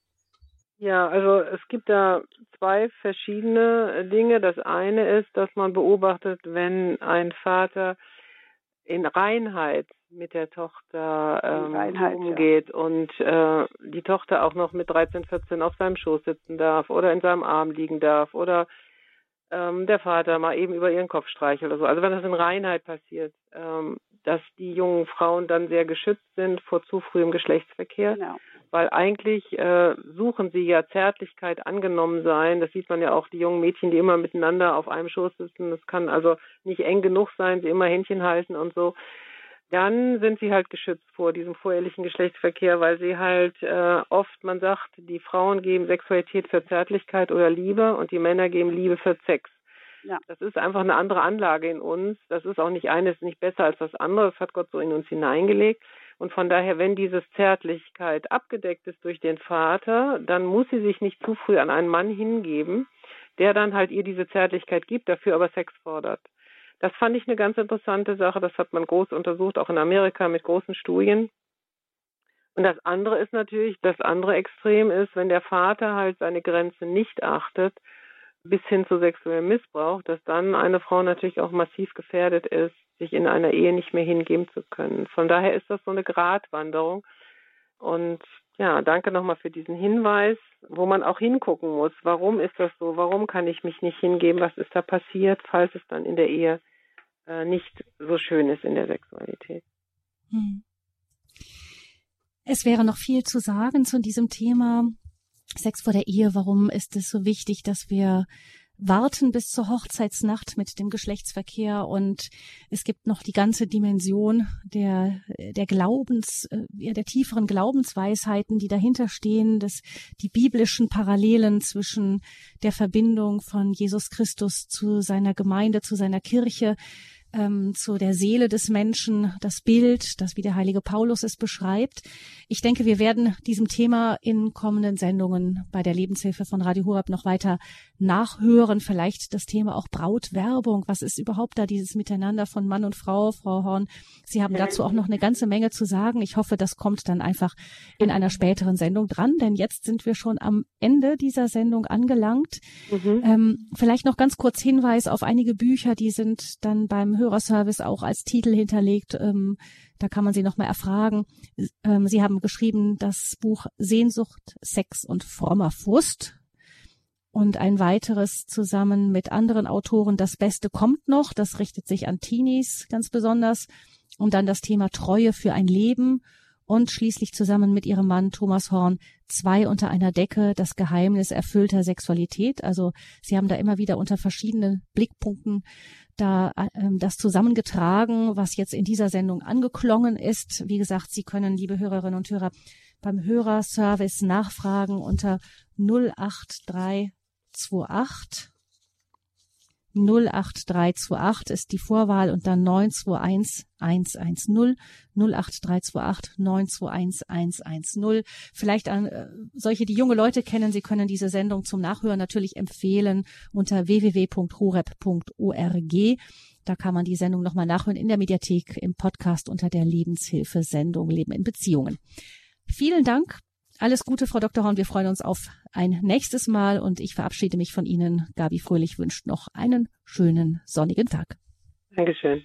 Ja, also es gibt da zwei verschiedene Dinge. Das eine ist, dass man beobachtet, wenn ein Vater in Reinheit mit der Tochter ähm, Reinheit, umgeht ja. und äh, die Tochter auch noch mit 13, 14 auf seinem Schoß sitzen darf oder in seinem Arm liegen darf oder ähm, der Vater mal eben über ihren Kopf streichelt oder so. Also wenn das in Reinheit passiert, ähm, dass die jungen Frauen dann sehr geschützt sind vor zu frühem Geschlechtsverkehr. Genau. Weil eigentlich äh, suchen sie ja Zärtlichkeit, angenommen sein. Das sieht man ja auch, die jungen Mädchen, die immer miteinander auf einem Schoß sitzen. Das kann also nicht eng genug sein, sie immer Händchen halten und so. Dann sind sie halt geschützt vor diesem vorehelichen Geschlechtsverkehr, weil sie halt äh, oft, man sagt, die Frauen geben Sexualität für Zärtlichkeit oder Liebe und die Männer geben Liebe für Sex. Ja. Das ist einfach eine andere Anlage in uns. Das ist auch nicht eines nicht besser als das andere. Das hat Gott so in uns hineingelegt. Und von daher, wenn diese Zärtlichkeit abgedeckt ist durch den Vater, dann muss sie sich nicht zu früh an einen Mann hingeben, der dann halt ihr diese Zärtlichkeit gibt, dafür aber Sex fordert. Das fand ich eine ganz interessante Sache. Das hat man groß untersucht, auch in Amerika mit großen Studien. Und das andere ist natürlich, das andere Extrem ist, wenn der Vater halt seine Grenzen nicht achtet, bis hin zu sexuellem Missbrauch, dass dann eine Frau natürlich auch massiv gefährdet ist, sich in einer Ehe nicht mehr hingeben zu können. Von daher ist das so eine Gratwanderung. Und ja, danke nochmal für diesen Hinweis, wo man auch hingucken muss. Warum ist das so? Warum kann ich mich nicht hingeben? Was ist da passiert, falls es dann in der Ehe äh, nicht so schön ist in der Sexualität? Hm. Es wäre noch viel zu sagen zu diesem Thema. Sex vor der Ehe, warum ist es so wichtig, dass wir warten bis zur Hochzeitsnacht mit dem Geschlechtsverkehr und es gibt noch die ganze Dimension der der Glaubens äh, der tieferen Glaubensweisheiten, die dahinter stehen, dass die biblischen Parallelen zwischen der Verbindung von Jesus Christus zu seiner Gemeinde, zu seiner Kirche, ähm, zu der Seele des Menschen, das Bild, das wie der heilige Paulus es beschreibt. Ich denke, wir werden diesem Thema in kommenden Sendungen bei der Lebenshilfe von Radio Horab noch weiter nachhören. Vielleicht das Thema auch Brautwerbung. Was ist überhaupt da dieses Miteinander von Mann und Frau, Frau Horn? Sie haben dazu auch noch eine ganze Menge zu sagen. Ich hoffe, das kommt dann einfach in einer späteren Sendung dran, denn jetzt sind wir schon am Ende dieser Sendung angelangt. Mhm. Ähm, vielleicht noch ganz kurz Hinweis auf einige Bücher, die sind dann beim Hörerservice auch als Titel hinterlegt. Ähm, da kann man sie nochmal erfragen. Ähm, sie haben geschrieben das Buch Sehnsucht, Sex und frommer Frust. Und ein weiteres zusammen mit anderen Autoren, Das Beste kommt noch. Das richtet sich an Teenies ganz besonders. Und dann das Thema Treue für ein Leben und schließlich zusammen mit ihrem Mann Thomas Horn zwei unter einer Decke das Geheimnis erfüllter Sexualität. Also sie haben da immer wieder unter verschiedenen Blickpunkten da ähm, das zusammengetragen, was jetzt in dieser Sendung angeklungen ist. Wie gesagt, Sie können, liebe Hörerinnen und Hörer, beim Hörerservice nachfragen unter 08328 08328 ist die Vorwahl und dann 921 110 08328 921 110. Vielleicht an äh, solche, die junge Leute kennen, Sie können diese Sendung zum Nachhören natürlich empfehlen unter www.horeb.org. Da kann man die Sendung nochmal nachhören in der Mediathek im Podcast unter der Lebenshilfe-Sendung Leben in Beziehungen. Vielen Dank alles Gute, Frau Dr. Horn. Wir freuen uns auf ein nächstes Mal und ich verabschiede mich von Ihnen. Gabi Fröhlich wünscht noch einen schönen sonnigen Tag. Dankeschön.